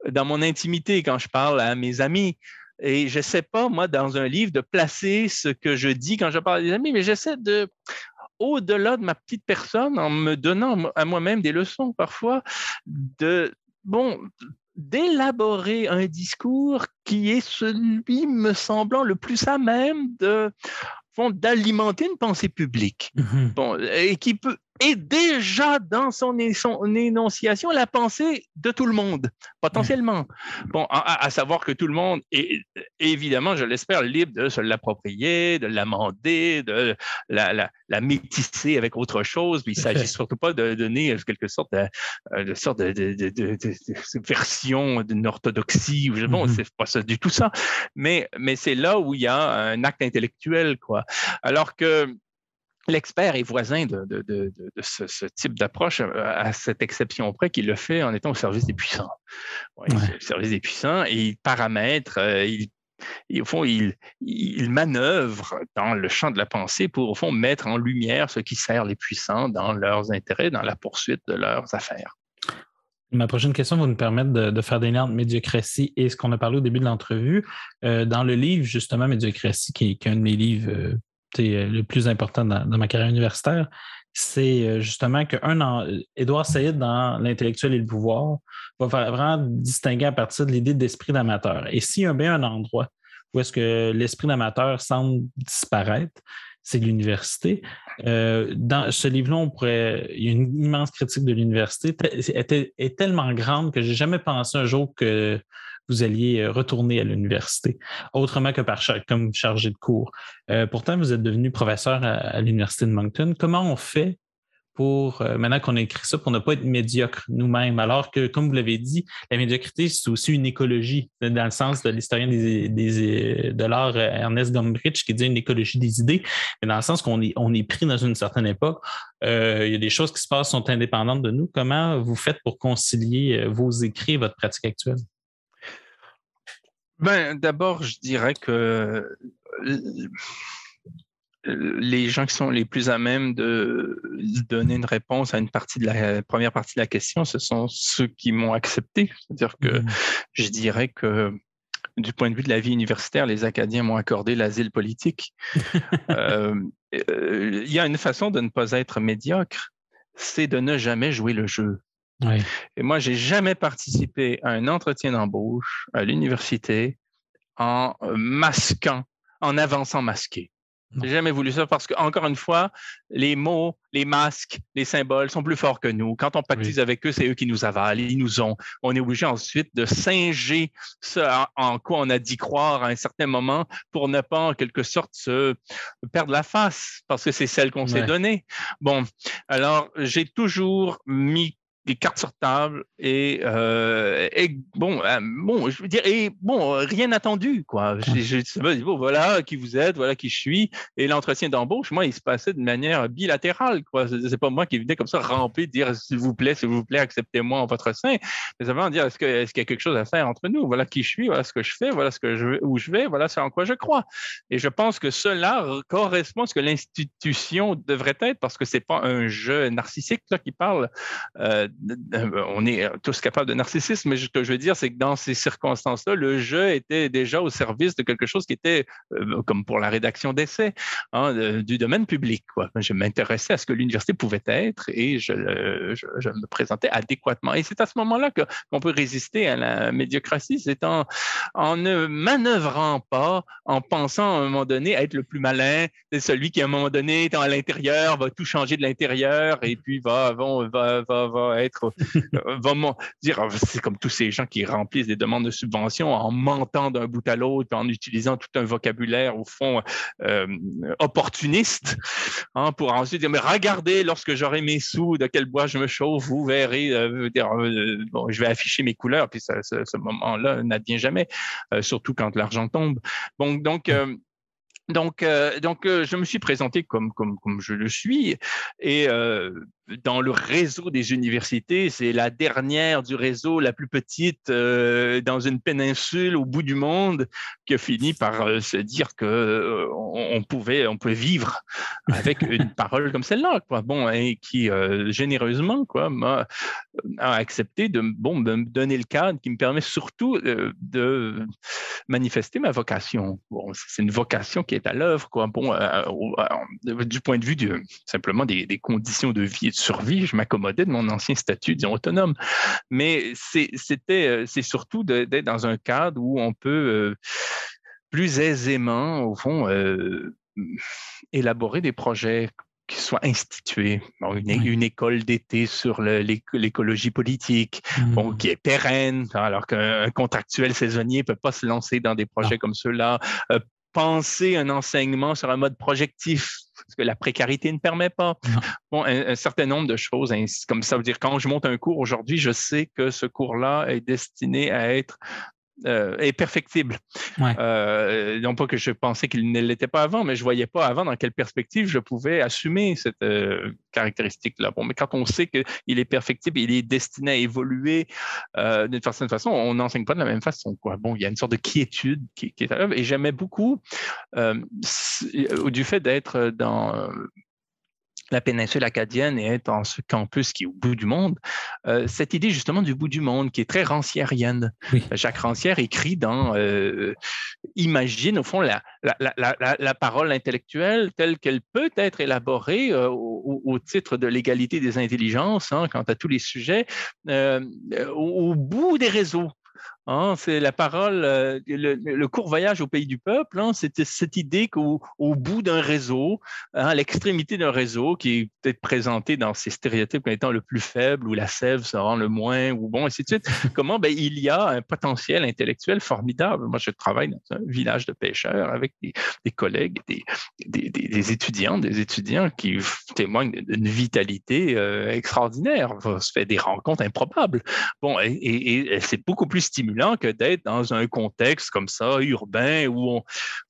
Dans mon intimité, quand je parle à mes amis, et je sais pas, moi, dans un livre, de placer ce que je dis quand je parle des amis, mais j'essaie de, au-delà de ma petite personne, en me donnant à moi-même des leçons parfois, de, bon, d'élaborer un discours qui est celui, me semblant, le plus à même de d'alimenter une pensée publique, mmh bon, et qui peut et déjà dans son, énonciation la pensée de tout le monde, potentiellement. Bon, à, savoir que tout le monde est évidemment, je l'espère, libre de se l'approprier, de l'amender, de la, métisser avec autre chose. il ne s'agit surtout pas de donner quelque sorte de, euh, sorte de, version d'une orthodoxie. Bon, mm-hmm. c'est pas ça du tout ça. Mais, mais c'est là où il y a un acte intellectuel, quoi. Alors que L'expert est voisin de, ce, type d'approche, euh, à cette exception près qu'il le fait en étant au service des puissants. Au service des puissants et il paramètre, euh, il, au fond, il, il, manœuvre dans le champ de la pensée pour, au fond, mettre en lumière ce qui sert les puissants dans leurs intérêts, dans la poursuite de leurs affaires. Ma prochaine question va nous permettre de, faire des liens entre médiocratie et ce qu'on a parlé au début de l'entrevue. Euh, dans le livre, justement, Médiocratie, qui, est un de mes livres euh, le plus important dans, ma carrière universitaire, c'est justement qu'un Édouard Saïd dans L'intellectuel et le pouvoir va vraiment distinguer à partir de l'idée d'esprit d'amateur. Et s'il y a bien un endroit où est-ce que l'esprit d'amateur semble disparaître, c'est l'université. Euh, dans ce livre-là, on pourrait, il y a une immense critique de l'université. Elle est tellement grande que j'ai jamais pensé un jour que vous alliez retourner à l'université, autrement que par comme chargé de cours. Euh, pourtant, vous êtes devenu professeur à l'université de Moncton. Comment on fait pour, euh, maintenant qu'on a écrit ça, pour ne pas être médiocre nous-mêmes. Alors que, comme vous l'avez dit, la médiocrité, c'est aussi une écologie, dans le sens de l'historien de l'art euh, Ernest Gombrich qui dit une écologie des idées, mais dans le sens qu'on est, on est pris dans une certaine époque. Euh, il y a des choses qui se passent sont indépendantes de nous. Comment vous faites pour concilier vos écrits et votre pratique actuelle? Ben, d'abord, je dirais que les gens qui sont les plus à même de donner une réponse à une partie de la première partie de la question, ce sont ceux qui m'ont accepté. C'est-à-dire que mmh. je dirais que du point de vue de la vie universitaire, les Acadiens m'ont accordé l'asile politique. Euh, euh, il y a une façon de ne pas être médiocre, c'est de ne jamais jouer le jeu. Et moi, j'ai jamais participé à un entretien d'embauche à l'université en masquant, en avançant masqué. J'ai jamais voulu ça parce que, encore une fois, les mots, les masques, les symboles sont plus forts que nous. Quand on pactise avec eux, c'est eux qui nous avalent, ils nous ont. On est obligé ensuite de singer ce en, quoi on a dit croire à un certain moment pour ne pas, en quelque sorte, se perdre la face parce que c'est celle qu'on s'est donnée. Bon, alors, j'ai toujours mis des cartes sur table et, euh, et bon, euh, bon, je veux dire, et bon, rien attendu, quoi. Je, je, bon, voilà qui vous êtes, voilà qui je suis. Et l'entretien d'embauche, moi, il se passait de manière bilatérale, quoi. C'est pas moi qui venais comme ça ramper, dire s'il vous plaît, s'il vous plaît, acceptez-moi en votre sein. Mais ça veut dire est-ce qu'il est qu'il y a quelque chose à faire entre nous? Voilà qui je suis, voilà ce que je fais, voilà ce que je, où je vais, voilà ce en quoi je crois. Et je pense que cela correspond à ce que l'institution devrait être, parce que c'est pas un jeu narcissique là, qui parle. Euh, on est tous capables de narcissisme, mais ce que je veux dire, c'est que dans ces circonstances-là, le jeu était déjà au service de quelque chose qui était, euh, comme pour la rédaction d'essais, hein, du domaine public. Je m'intéressais à ce que l'université pouvait être et je, me présentais adéquatement. Et c'est à ce moment-là qu'on peut résister à la médiocratie, c'est en, ne manœuvrant pas, en pensant à un moment donné être le plus malin, celui qui à un moment donné, étant à l'intérieur, va tout changer de l'intérieur et puis va, va, va, va être vraiment dire, ah, c'est comme tous ces gens qui remplissent des demandes de subvention en mentant d'un bout à l'autre, en utilisant tout un vocabulaire au fond euh, opportuniste, hein, pour ensuite dire, mais regardez, lorsque j'aurai mes sous, de quel bois je me chauffe, vous verrez, euh, euh, je vais afficher mes couleurs, puis ce moment-là n'advient jamais, surtout quand l'argent tombe. Bon, donc, donc, donc je me suis présenté comme, comme, comme je le suis et dans le réseau des universités, c'est la dernière du réseau, la plus petite euh, dans une péninsule au bout du monde, qui a fini par euh, se dire que euh, on, pouvait, on pouvait vivre avec une parole comme celle-là, quoi. Bon, et qui généreusement, quoi, m'a a accepté de, bon, me donner le cadre qui me permet surtout de manifester ma vocation. Bon, c'est une vocation qui est à l'œuvre, quoi. Bon, du point de vue du, simplement des, des conditions de vie de survie, je m'accommodais de mon ancien statut, disons, autonome. Mais c'était, euh, c'est surtout d'être dans un cadre où on peut euh, plus aisément, au fond, euh, élaborer des projets qui soient institués. une, école d'été sur l'écologie politique, bon, mmh. qui est pérenne, alors qu'un contractuel saisonnier ne peut pas se lancer dans des projets comme ceux-là. Penser un enseignement sur un mode projectif, parce que la précarité ne permet pas. Bon, un, certain nombre de choses, comme ça veut dire quand je monte un cours aujourd'hui, je sais que ce cours-là est destiné à être euh, est perfectible. Euh, non pas que je pensais qu'il ne l'était pas avant, mais je voyais pas avant dans quelle perspective je pouvais assumer cette euh, caractéristique-là. Bon, mais quand on sait qu'il est perfectible, il est destiné à évoluer d'une certaine façon, on n'enseigne pas de la même façon. Quoi. Bon, il y a une sorte de quiétude qui, qui est à l'œuvre, et j'aimais beaucoup du fait d'être dans la péninsule acadienne et être en ce campus qui est au bout du monde, euh, cette idée justement du bout du monde qui est très ranciérienne. Jacques Rancière écrit dans euh, Imagine, au fond, la, la, parole intellectuelle telle qu'elle peut être élaborée euh, au, titre de l'égalité des intelligences, hein, quant à tous les sujets, au bout des réseaux. Hein, c'est la parole, euh, le, court voyage au pays du peuple, hein, c'était cette idée qu'au bout d'un réseau, hein, à l'extrémité d'un réseau qui est peut-être présenté dans ces stéréotypes comme étant le plus faible ou la sève se rend le moins, ou bon, ainsi de suite, comment ben, il y a un potentiel intellectuel formidable. Moi, je travaille dans un village de pêcheurs avec des, collègues, des, des, étudiants, des étudiants qui témoignent d'une vitalité euh, extraordinaire. Ça se fait des rencontres improbables. Bon, et, et c'est beaucoup plus stimulant que d'être dans un contexte comme ça, urbain, où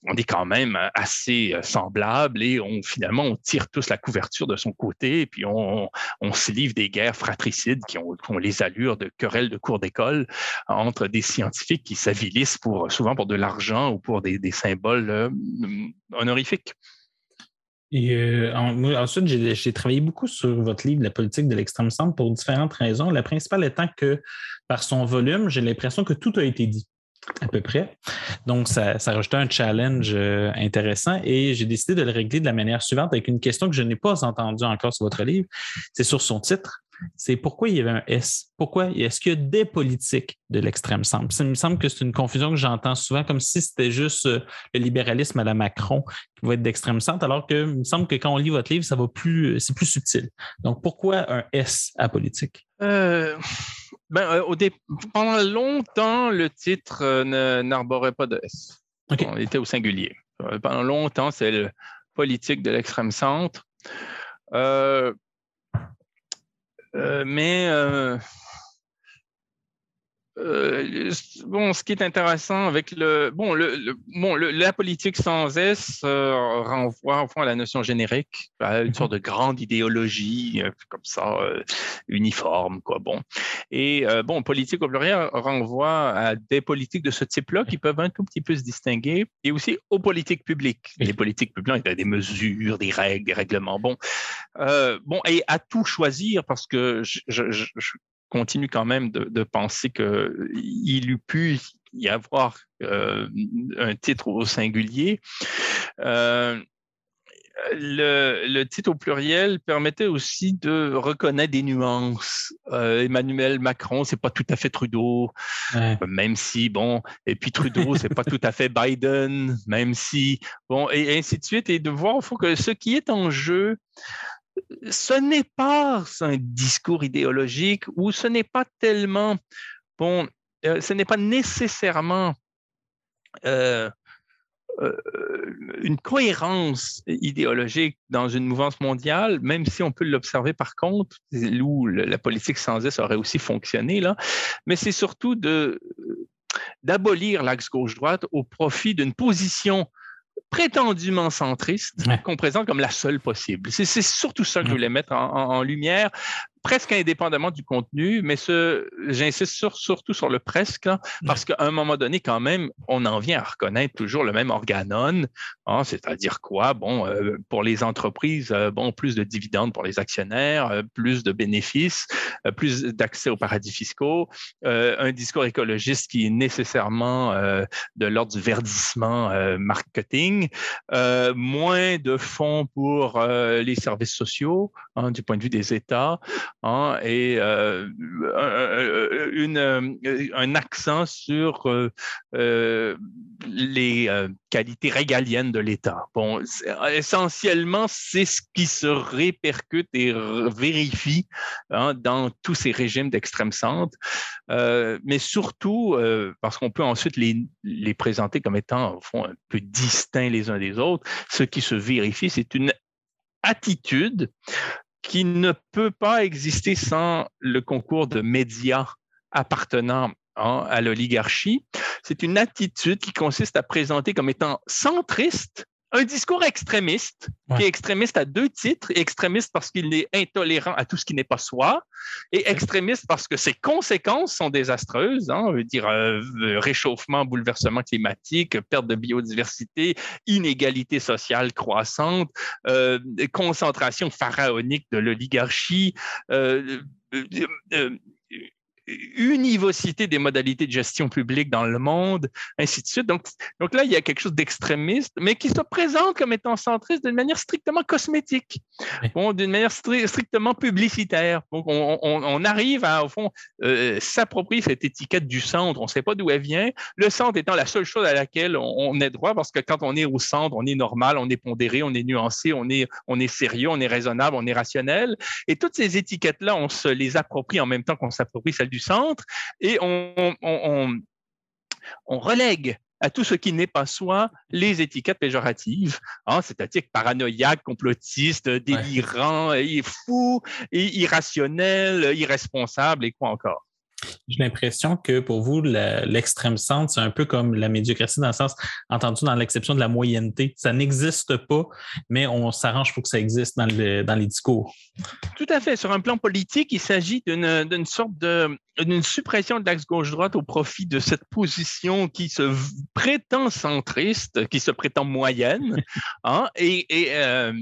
on, est quand même assez euh, semblable et on finalement on tire tous la couverture de son côté et puis on, se livre des guerres fratricides qui ont, les allures de querelles de cours d'école entre des scientifiques qui s'avilissent pour souvent pour de l'argent ou pour des, symboles euh, honorifiques. Euh, ensuite, j'ai travaillé beaucoup sur votre livre La politique de l'extrême centre pour différentes raisons. La principale étant que par son volume, j'ai l'impression que tout a été dit à peu près. Donc, ça, ça rajoutait un challenge euh, intéressant et j'ai décidé de le régler de la manière suivante avec une question que je n'ai pas entendue encore sur votre livre. C'est sur son titre c'est pourquoi il y avait un S. Pourquoi? Est-ce qu'il y a des politiques de l'extrême centre? Ça me semble que c'est une confusion que j'entends souvent, comme si c'était juste euh, le libéralisme à la Macron qui va être d'extrême centre, alors que il me semble que quand on lit votre livre, ça va plus, c'est plus subtil. Donc, pourquoi un S à politique? Euh, ben, euh, pendant longtemps, le titre n'arborait pas de S. On était au singulier. Pendant longtemps, c'est le politique de l'extrême centre. Euh, mais euh, euh, bon, ce qui est intéressant avec le bon, le, bon, la politique sans S euh, renvoie au fond à la notion générique, à une sorte de grande idéologie euh, comme ça, uniforme, quoi. Bon, et bon, politique au pluriel renvoie à des politiques de ce type-là qui peuvent un tout petit peu se distinguer, et aussi aux politiques publiques. Les politiques publiques, il y a des mesures, des règles, des règlements. Bon, bon, et à tout choisir parce que je, je, continue quand même de, penser qu'il eût pu y avoir euh, un titre au singulier. Euh, le, titre au pluriel permettait aussi de reconnaître des nuances. Euh, Emmanuel Macron, c'est pas tout à fait Trudeau, même si bon, et puis Trudeau, c'est pas tout à fait Biden, même si bon, et, ainsi de suite, et de voir au fond que ce qui est en jeu, ce n'est pas un discours idéologique ou ce n'est pas tellement, bon, euh, ce n'est pas nécessairement euh, euh, une cohérence idéologique dans une mouvance mondiale, même si on peut l'observer par contre, où la politique sans S aurait aussi fonctionné, là, mais c'est surtout d'abolir l'axe gauche-droite au profit d'une position prétendument centriste qu'on présente comme la seule possible. C'est surtout ça que je voulais mettre en lumière presque indépendamment du contenu, mais ce, j'insiste sur, surtout sur le presque, parce qu'à un moment donné, quand même, on en vient à reconnaître toujours le même organon, hein, c'est-à-dire quoi? Bon, euh, pour les entreprises, euh, bon, plus de dividendes pour les actionnaires, euh, plus de bénéfices, plus d'accès aux paradis fiscaux, un discours écologiste qui est nécessairement de l'ordre du verdissement marketing, moins de fonds pour les services sociaux hein, du point de vue des États, Hein, et euh, une, euh, un accent sur euh, les qualités régaliennes de l'État. Bon, essentiellement, c'est ce qui se répercute et vérifie hein, dans tous ces régimes d'extrême centre, mais surtout parce qu'on peut ensuite les, les présenter comme étant au fond, un peu distincts les uns des autres. Ce qui se vérifie, c'est une attitude qui ne peut pas exister sans le concours de médias appartenant hein, à l'oligarchie. C'est une attitude qui consiste à présenter comme étant centriste un discours extrémiste, qui est extrémiste à deux titres, extrémiste parce qu'il est intolérant à tout ce qui n'est pas soi, et extrémiste parce que ses conséquences sont désastreuses, hein, veut dire euh, réchauffement, bouleversement climatique, perte de biodiversité, inégalité sociale croissante, euh, concentration pharaonique de l'oligarchie, euh, univocité des modalités de gestion publique dans le monde, ainsi de suite. Donc, donc là, il y a quelque chose d'extrémiste, mais qui se présente comme étant centriste d'une manière strictement cosmétique, bon, d'une manière strictement publicitaire. Donc, on, on, arrive à, au fond, euh, s'approprier cette étiquette du centre. On ne sait pas d'où elle vient. Le centre étant la seule chose à laquelle on, on, est droit, parce que quand on est au centre, on est normal, on est pondéré, on est nuancé, on est, on est sérieux, on est raisonnable, on est rationnel. Et toutes ces étiquettes-là, on se les approprie en même temps qu'on s'approprie celle du centre et on, on, relègue à tout ce qui n'est pas soi les étiquettes péjoratives, hein, c'est-à-dire paranoïaque, complotiste, délirant, fou, irrationnel, irresponsable et quoi encore. J'ai l'impression que pour vous, l'extrême centre, c'est un peu comme la médiocratie dans le sens, entendu dans l'exception de la moyenneté. Ça n'existe pas, mais on s'arrange pour que ça existe dans, les discours. Tout à fait. Sur un plan politique, il s'agit d'une sorte de d'une suppression de l'axe gauche-droite au profit de cette position qui se prétend centriste, qui se prétend moyenne, hein, et, euh,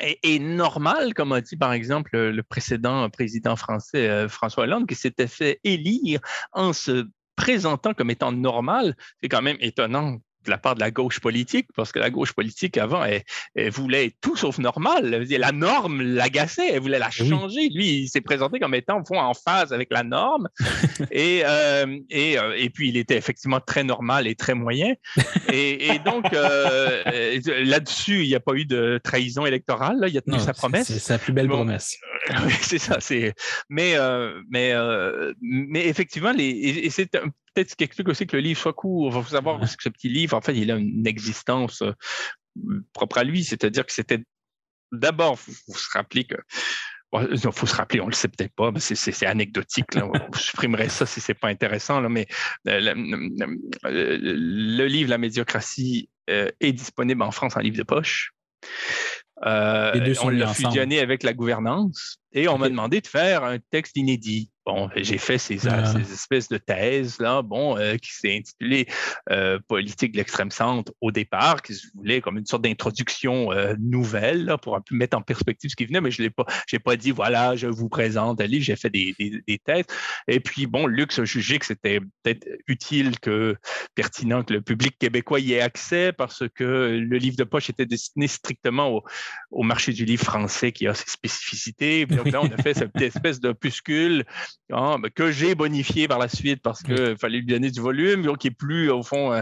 est, normal, comme a dit par exemple le précédent président français euh, François Hollande, qui s'était fait élire en se présentant comme étant normal. C'est quand même étonnant de la part de la gauche politique, parce que la gauche politique, avant, elle, voulait tout sauf normal. La norme l'agaçait, elle voulait la changer. Lui, il s'est présenté comme étant en phase avec la norme. et, euh, et, euh, et, puis, il était effectivement très normal et très moyen. Et, donc, euh, là-dessus, il n'y a pas eu de trahison électorale. Là. Il a tenu sa promesse. C'est sa plus belle promesse. oui, c'est ça. Mais, mais, mais effectivement, les, et, c'est peut-être ce qui explique aussi que le livre soit court. Il faut savoir que ce petit livre, en fait, il a une existence euh, propre à lui, c'est-à-dire que c'était d'abord, il faut, se rappeler que il faut se rappeler, on le sait peut-être pas, c'est anecdotique. Je supprimerai ça si c'est pas intéressant. Là, mais euh, le, livre La médiocratie euh, est disponible en France en livre de poche. on l'a fusionné avec la gouvernance et on m'a demandé de faire un texte inédit. Bon, j'ai fait ces, ah. ces, espèces de thèses là, bon, euh, qui s'est intitulé euh, Politique de l'extrême centre au départ, qui se voulait comme une sorte d'introduction euh, nouvelle là, pour un peu mettre en perspective ce qui venait, mais je l'ai pas, j'ai pas dit voilà, je vous présente un livre, j'ai fait des, des, des, thèses. Et puis bon, Lux a jugé que c'était peut-être utile que pertinent que le public québécois y ait accès parce que le livre de poche était destiné strictement au, au marché du livre français qui a ses spécificités. donc là, on a fait cette espèce d'opuscule ah, ben, que j'ai bonifié par la suite parce qu'il fallait lui donner du volume, qui est plus, au fond, euh,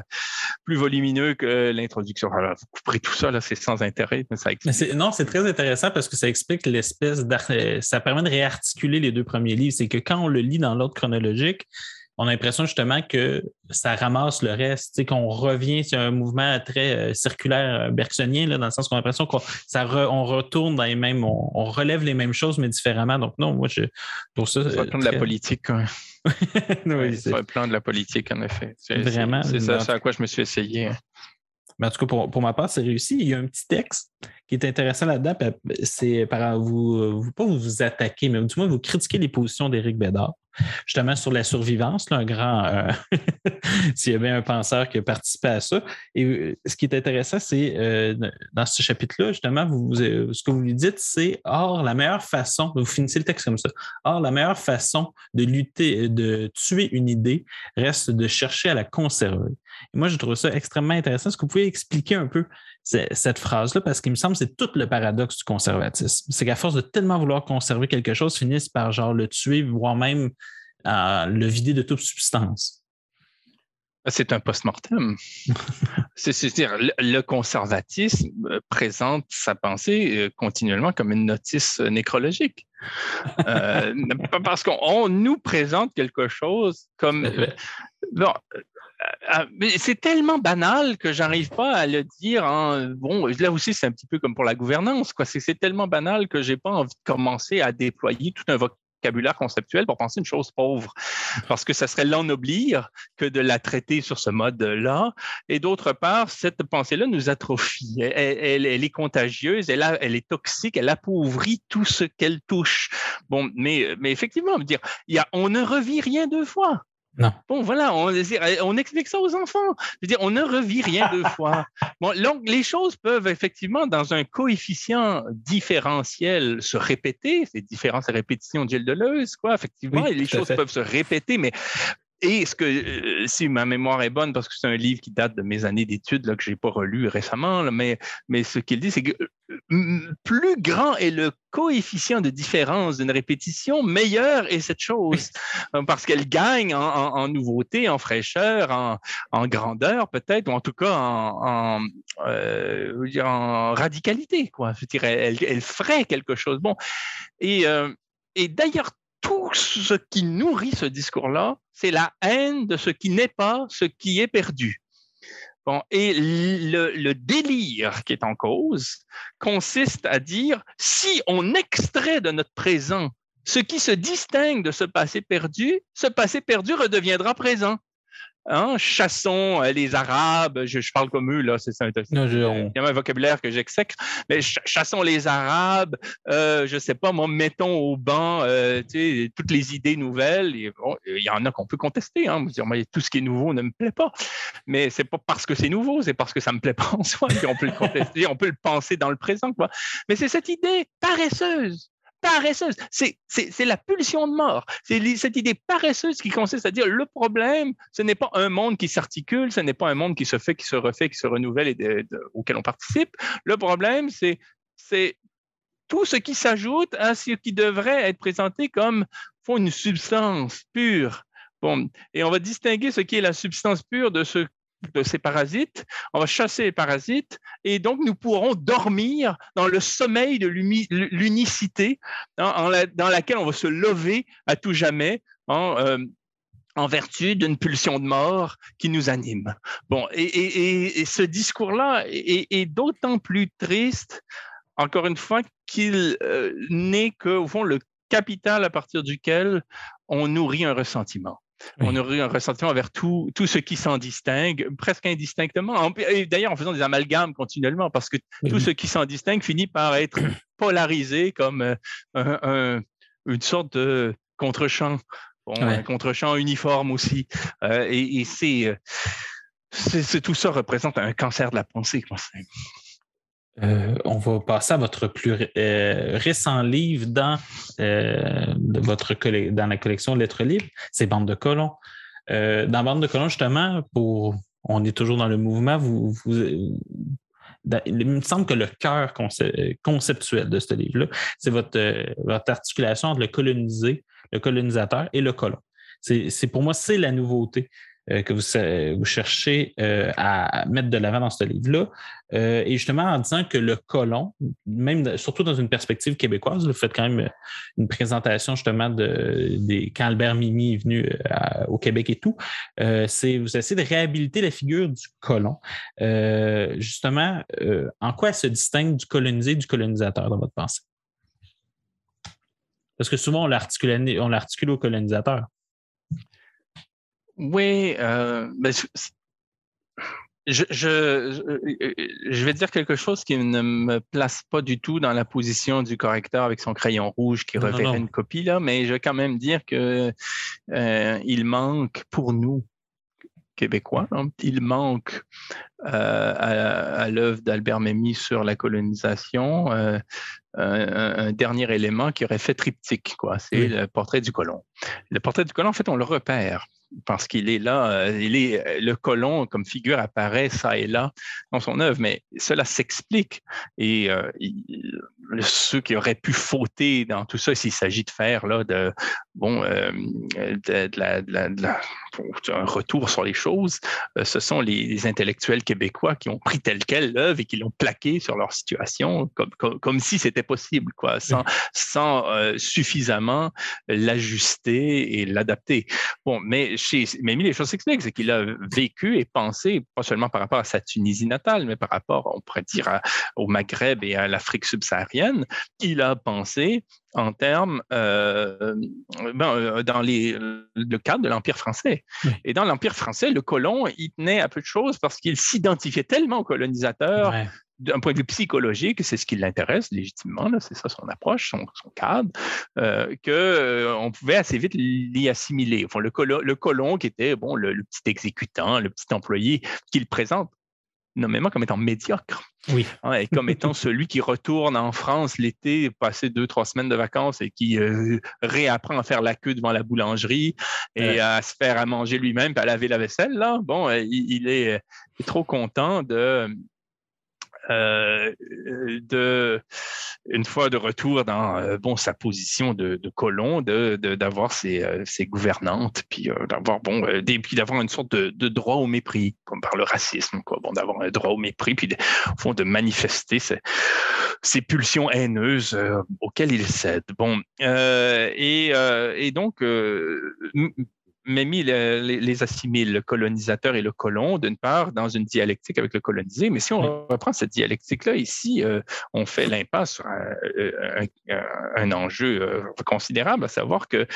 plus volumineux que l'introduction. Alors, vous couperez tout ça, là, c'est sans intérêt. Mais ça non, c'est très intéressant parce que ça explique l'espèce Ça permet de réarticuler les deux premiers livres. C'est que quand on le lit dans l'ordre chronologique, on a l'impression justement que ça ramasse le reste, qu'on revient sur un mouvement très euh, circulaire euh, bergsonien, là, dans le sens qu'on a l'impression qu'on on retourne dans les mêmes, on, relève les mêmes choses, mais différemment. Donc, non, moi, je pour ça. C'est le plan de la politique, quand oui, c'est le plan de la politique, en effet. Vraiment. C'est ça, à quoi je me suis essayé. Hein. Mais en tout cas, pour, pour ma part, c'est réussi. Il y a un petit texte qui est intéressant là-dedans. C'est par vous, vous, pas vous attaquer, mais du moins vous critiquez les positions d'Éric Bédard justement sur la survivance, un grand, euh, s'il y avait un penseur qui a participé à ça. Et euh, ce qui est intéressant, c'est euh, dans ce chapitre-là, justement, vous, ce que vous lui dites, c'est Or, la meilleure façon, vous finissez le texte comme ça, Or, la meilleure façon de lutter, de tuer une idée reste de chercher à la conserver. Et moi, je trouve ça extrêmement intéressant. Est-ce que vous pouvez expliquer un peu cette phrase-là? Parce qu'il me semble que c'est tout le paradoxe du conservatisme. C'est qu'à force de tellement vouloir conserver quelque chose, finissent par genre le tuer, voire même euh, le vider de toute substance. C'est un post-mortem. C'est-à-dire, le conservatisme euh, présente sa pensée euh, continuellement comme une notice nécrologique. parce qu'on nous présente quelque chose comme. Bon, c'est tellement banal que j'arrive pas à le dire. Bon, là aussi, c'est un petit peu comme pour la gouvernance. C'est, tellement banal que j'ai pas envie de commencer à déployer tout un vocabulaire conceptuel pour penser une chose pauvre, parce que ça serait l'ennoblir que de la traiter sur ce mode-là. Et d'autre part, cette pensée-là nous atrophie. Elle, est contagieuse, elle, est toxique, elle appauvrit tout ce qu'elle touche. Bon, mais, effectivement, dire, on ne revit rien deux fois. Non. Bon, voilà, on, on, explique ça aux enfants. Je veux dire, on ne revit rien deux fois. Bon, donc, les choses peuvent effectivement, dans un coefficient différentiel, se répéter. C'est différence et répétition de Gilles Deleuze, quoi. Effectivement, les choses peuvent se répéter, mais et ce que, euh, si ma mémoire est bonne, parce que c'est un livre qui date de mes années d'études que je n'ai pas relu récemment, mais, mais ce qu'il dit, c'est que euh, plus grand est le coefficient de différence d'une répétition, meilleure est cette chose, euh, parce qu'elle gagne en, nouveauté, en fraîcheur, en, grandeur peut-être, ou en tout cas en, en, radicalité. Quoi. Je dirais, elle, elle, ferait quelque chose. Bon, et, et d'ailleurs, tout ce qui nourrit ce discours-là, c'est la haine de ce qui n'est pas, ce qui est perdu. Bon, et le, délire qui est en cause consiste à dire, si on extrait de notre présent ce qui se distingue de ce passé perdu, ce passé perdu redeviendra présent. Hein, chassons euh, les Arabes, je, parle comme eux, là, c'est ça. Il y a un vocabulaire que j'exècre, mais chassons les Arabes, euh, je sais pas, moi, mettons au banc euh, toutes les idées nouvelles. il y en a qu'on peut contester, hein, dire, tout ce qui est nouveau ne me plaît pas, mais c'est pas parce que c'est nouveau, c'est parce que ça me plaît pas en soi, on peut le contester, on peut le penser dans le présent. Quoi. Mais c'est cette idée paresseuse paresseuse. C'est la pulsion de mort. C'est cette idée paresseuse qui consiste à dire le problème, ce n'est pas un monde qui s'articule, ce n'est pas un monde qui se fait, qui se refait, qui se renouvelle et auquel on participe. Le problème, c'est tout ce qui s'ajoute à ce qui devrait être présenté comme une substance pure. Bon, et on va distinguer ce qui est la substance pure de ce de ces parasites, on va chasser les parasites et donc nous pourrons dormir dans le sommeil de l'unicité hein, dans laquelle on va se lever à tout jamais hein, euh, en vertu d'une pulsion de mort qui nous anime. Bon, et, ce discours-là est, d'autant plus triste, encore une fois, qu'il euh, n'est que, au fond, le capital à partir duquel on nourrit un ressentiment. On aurait un ressentiment envers tout, tout ce qui s'en distingue, presque indistinctement. D'ailleurs, en faisant des amalgames continuellement, parce que tout ce qui s'en distingue finit par être polarisé comme euh, une sorte de contre-champ. Un contre-champ uniforme aussi. Euh, et, euh, c'est, tout ça représente un cancer de la pensée. Euh, on va passer à votre plus euh, récent livre dans, euh, dans la collection Lettres libres, c'est Bande de colons. dans Bande de colons, justement, pour on est toujours dans le mouvement, il me semble que le cœur conceptuel de ce livre-là, c'est votre, votre articulation entre le colonisé, le colonisateur et le colon. C'est pour moi, c'est la nouveauté. Euh, que vous, vous cherchez euh, à mettre de l'avant dans ce livre-là. Euh, et justement, en disant que le colon, même surtout dans une perspective québécoise, vous faites quand même une présentation justement de, des, quand Albert Mimi est venu au Québec et tout, c'est vous essayez de réhabiliter la figure du colon. justement, en quoi elle se distingue du colonisé et du colonisateur dans votre pensée? Parce que souvent, on l'articule au colonisateur. Oui, euh, ben, je, je, je, vais dire quelque chose qui ne me place pas du tout dans la position du correcteur avec son crayon rouge qui reverrait une copie, là, mais je vais quand même dire que euh, il manque pour nous, Québécois, hein, il manque euh, à, l'œuvre d'Albert Memmi sur la colonisation un, un, dernier élément qui aurait fait triptyque, quoi. C'est le portrait du colon. Le portrait du colon, en fait, on le repère parce qu'il est là, euh, il est, euh, le colon comme figure apparaît ça et là dans son œuvre, mais cela s'explique. Et euh, ceux qui auraient pu fauter dans tout ça, s'il s'agit de faire là, de, bon, de, la, un retour sur les choses, ce sont les, intellectuels québécois qui ont pris tel quel l'œuvre et qui l'ont plaqué sur leur situation, comme, comme, si c'était possible, quoi, sans, sans suffisamment l'ajuster et l'adapter. Bon, mais chez les choses s'expliquent, c'est qu'il a vécu et pensé, pas seulement par rapport à sa Tunisie natale, mais par rapport, on pourrait dire, au Maghreb et à l'Afrique subsaharienne, il a pensé en termes ben, dans le cadre de l'Empire français. Et dans l'Empire français, le colon, il tenait à peu de choses parce qu'il s'identifiait tellement au colonisateur d'un point de vue psychologique, c'est ce qui l'intéresse légitimement, c'est ça son approche, son, cadre, euh, qu'on euh, pouvait assez vite l'y assimiler. Enfin, le, le, colon qui était bon, le, petit exécutant, le petit employé qu'il présente nommément comme étant médiocre. Oui. Hein, et comme étant celui qui retourne en France l'été, passer deux, trois semaines de vacances et qui euh, réapprend à faire la queue devant la boulangerie et à se faire à manger lui-même et à laver la vaisselle, là, bon, il, est, trop content de, euh, de, une fois de retour dans euh, bon, sa position de, colon, d'avoir de, ses, euh, ses, gouvernantes, puis d'avoir bon, d'avoir une sorte de, droit au mépris, comme par le racisme, quoi. Bon, d'avoir un droit au mépris, puis au fond de manifester ces, pulsions haineuses auxquelles il cède. Bon, et, et, donc Mémie les, les, assimile, le colonisateur et le colon, d'une part, dans une dialectique avec le colonisé. Mais si on reprend cette dialectique-là, ici, euh, on fait l'impasse sur un, enjeu euh, considérable, à savoir que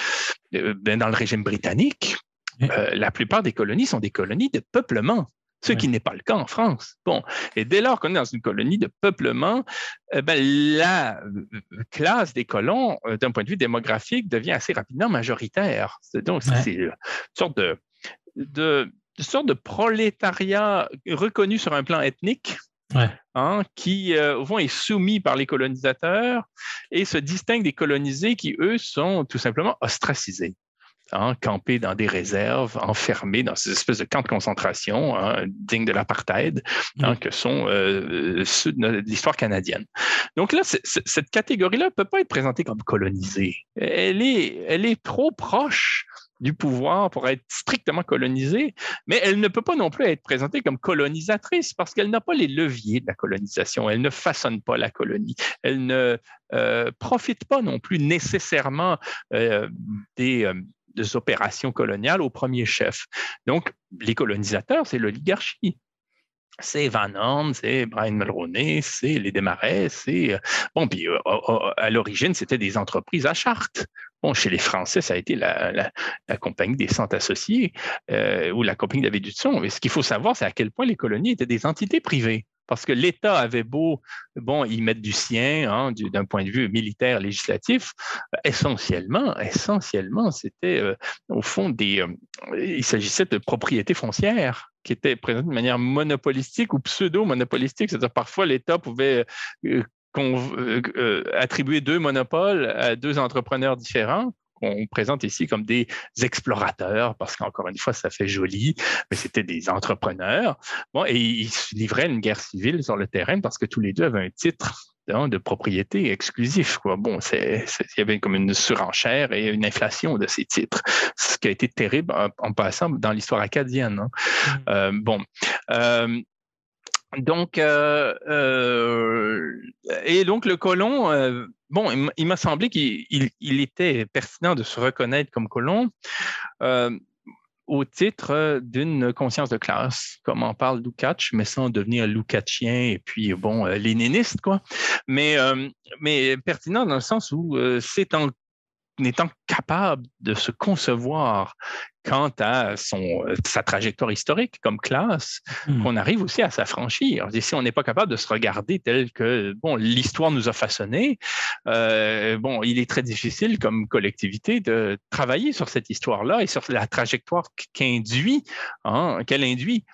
ben, dans le régime britannique, euh, la plupart des colonies sont des colonies de peuplement ce qui n'est pas le cas en France. Bon, et dès lors qu'on est dans une colonie de peuplement, eh ben, la euh, classe des colons, euh, d'un point de vue démographique, devient assez rapidement majoritaire. Donc, c'est une sorte de, de, sorte de prolétariat reconnu sur un plan ethnique. Hein, qui euh, au fond est soumis par les colonisateurs et se distingue des colonisés qui, eux, sont tout simplement ostracisés. Hein, campés dans des réserves, enfermés dans ces espèces de camps de concentration hein, dignes de l'apartheid, hein, que sont euh, l'histoire canadienne. Donc là, cette catégorie-là ne peut pas être présentée comme colonisée. Elle est, elle est trop proche du pouvoir pour être strictement colonisée, mais elle ne peut pas non plus être présentée comme colonisatrice parce qu'elle n'a pas les leviers de la colonisation. Elle ne façonne pas la colonie. Elle ne euh, profite pas non plus nécessairement euh, des, euh, des opérations coloniales au premier chef. Donc, les colonisateurs, c'est l'oligarchie. C'est Van Horn, c'est Brian Mulroney, c'est les Desmarais, c'est... Euh, bon, puis euh, à l'origine, c'était des entreprises à charte. Bon, chez les Français, ça a été la, compagnie des centres associés euh, ou la compagnie Dutson. Mais ce qu'il faut savoir, c'est à quel point les colonies étaient des entités privées parce que l'État avait beau, bon, y mettre du sien hein, d'un point de vue militaire législatif, essentiellement, essentiellement, c'était euh, au fond des, euh, il s'agissait de propriétés foncières qui étaient présentes de manière monopolistique ou pseudo-monopolistique, c'est-à-dire parfois l'État pouvait euh, attribuer deux monopoles à deux entrepreneurs différents qu'on présente ici comme des explorateurs, parce qu'encore une fois, ça fait joli, mais c'était des entrepreneurs. Bon, et ils livraient une guerre civile sur le terrain parce que tous les deux avaient un titre de propriété exclusif. Quoi. Bon, il y avait comme une surenchère et une inflation de ces titres, ce qui a été terrible en, passant dans l'histoire acadienne. Hein. Mmh. Euh, bon. Euh, donc, euh, et donc le colon, bon, il m'a semblé qu'il était pertinent de se reconnaître comme colon euh, au titre d'une conscience de classe, comme en parle Lukács, mais sans devenir Lukácsien et puis, bon, euh, léniniste, quoi. Mais, euh, mais pertinent dans le sens où c'est en étant capable de se concevoir quant à son, euh, sa trajectoire historique comme classe, hmm. qu'on arrive aussi à s'affranchir. Si on n'est pas capable de se regarder tel que bon, l'histoire nous a façonné, euh, bon, il est très difficile comme collectivité de travailler sur cette histoire-là et sur la trajectoire qu'induit, hein, qu'elle induit.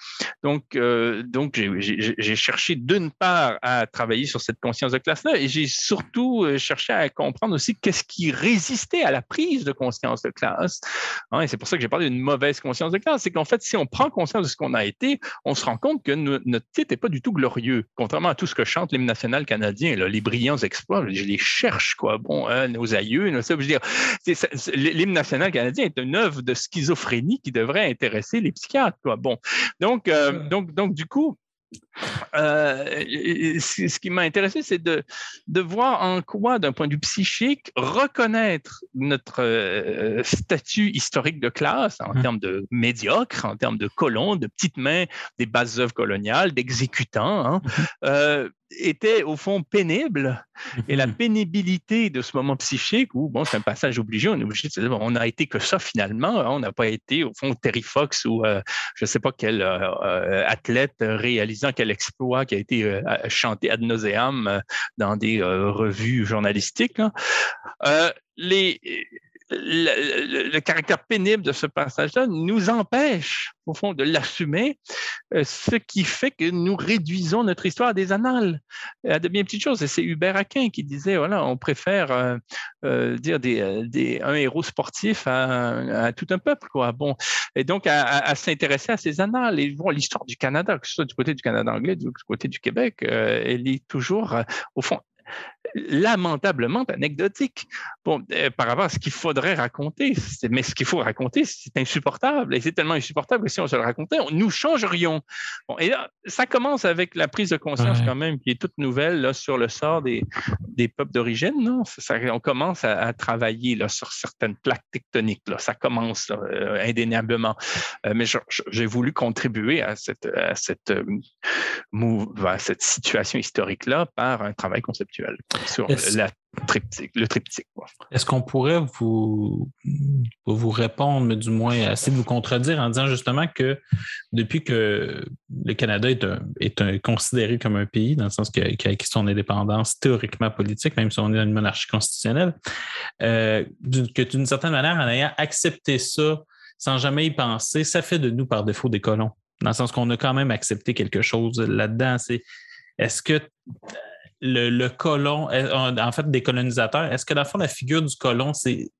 Donc, euh, donc j'ai cherché d'une part à travailler sur cette conscience de classe-là et j'ai surtout cherché à comprendre aussi qu'est-ce qui résistait à la prise de conscience de classe. Hein, et c'est pour ça que j'ai une mauvaise conscience de classe. C'est qu'en fait, si on prend conscience de ce qu'on a été, on se rend compte que notre titre n'est pas du tout glorieux. Contrairement à tout ce que chante l'hymne national canadien, les brillants exploits, je les cherche, quoi. Bon, hein, nos aïeux, nos, ça, je veux dire, l'hymne national canadien est une œuvre de schizophrénie qui devrait intéresser les psychiatres, quoi. Bon, donc, euh, donc, donc, du coup, euh, ce qui m'a intéressé, c'est de, de voir en quoi, d'un point de vue psychique, reconnaître notre euh, statut historique de classe en mmh. termes de médiocre, en termes de colons, de petites mains, des bases œuvres coloniales, d'exécutants, hein, mmh. euh, était au fond pénible. Et la mhm. pénibilité de ce moment psychique, où bon, c'est un passage obligé, on est obligé de dire, on n'a été que ça finalement, hein, on n'a pas été au fond Terry Fox ou euh, je ne sais pas quel euh, euh, athlète réalisant quel exploit qui a été chanté ad nauseam dans des revues journalistiques. les, le, caractère pénible de ce passage-là nous empêche, au fond, de l'assumer, euh, ce qui fait que nous réduisons notre histoire à des annales, à de bien petites choses. Et c'est Hubert Aquin qui disait, voilà, on préfère euh, euh, dire des, un héros sportif à, tout un peuple, quoi. Bon, et donc à, s'intéresser à ces annales. Et bon, l'histoire du Canada, que ce soit du côté du Canada anglais, du côté du Québec, elle est toujours, au fond, lamentablement anecdotique bon, euh, par rapport à ce qu'il faudrait raconter. Mais ce qu'il faut raconter, c'est insupportable. Et c'est tellement insupportable que si on se le racontait, nous changerions. Bon, et là, ça commence avec la prise de conscience quand même, qui est toute nouvelle là, sur le sort des, des peuples d'origine. Non? on commence à, travailler là, sur certaines plaques tectoniques. Là. Ça commence euh, indéniablement. Euh, mais j'ai voulu contribuer à cette, à cette, à cette situation historique-là par un travail conceptuel sur la le triptyque. Est-ce qu'on pourrait vous, vous répondre, mais du moins assez de vous contredire en disant justement que depuis que le Canada est, considéré comme un pays, dans le sens qu'il a, acquis son indépendance théoriquement politique, même si on est dans une monarchie constitutionnelle, euh, que d'une certaine manière, en ayant accepté ça sans jamais y penser, ça fait de nous par défaut des colons. Dans le sens qu'on a quand même accepté quelque chose là-dedans. C'est est-ce que le, colon, euh, en fait, des colonisateurs, est-ce que dans le fond, la figure du colon, c'est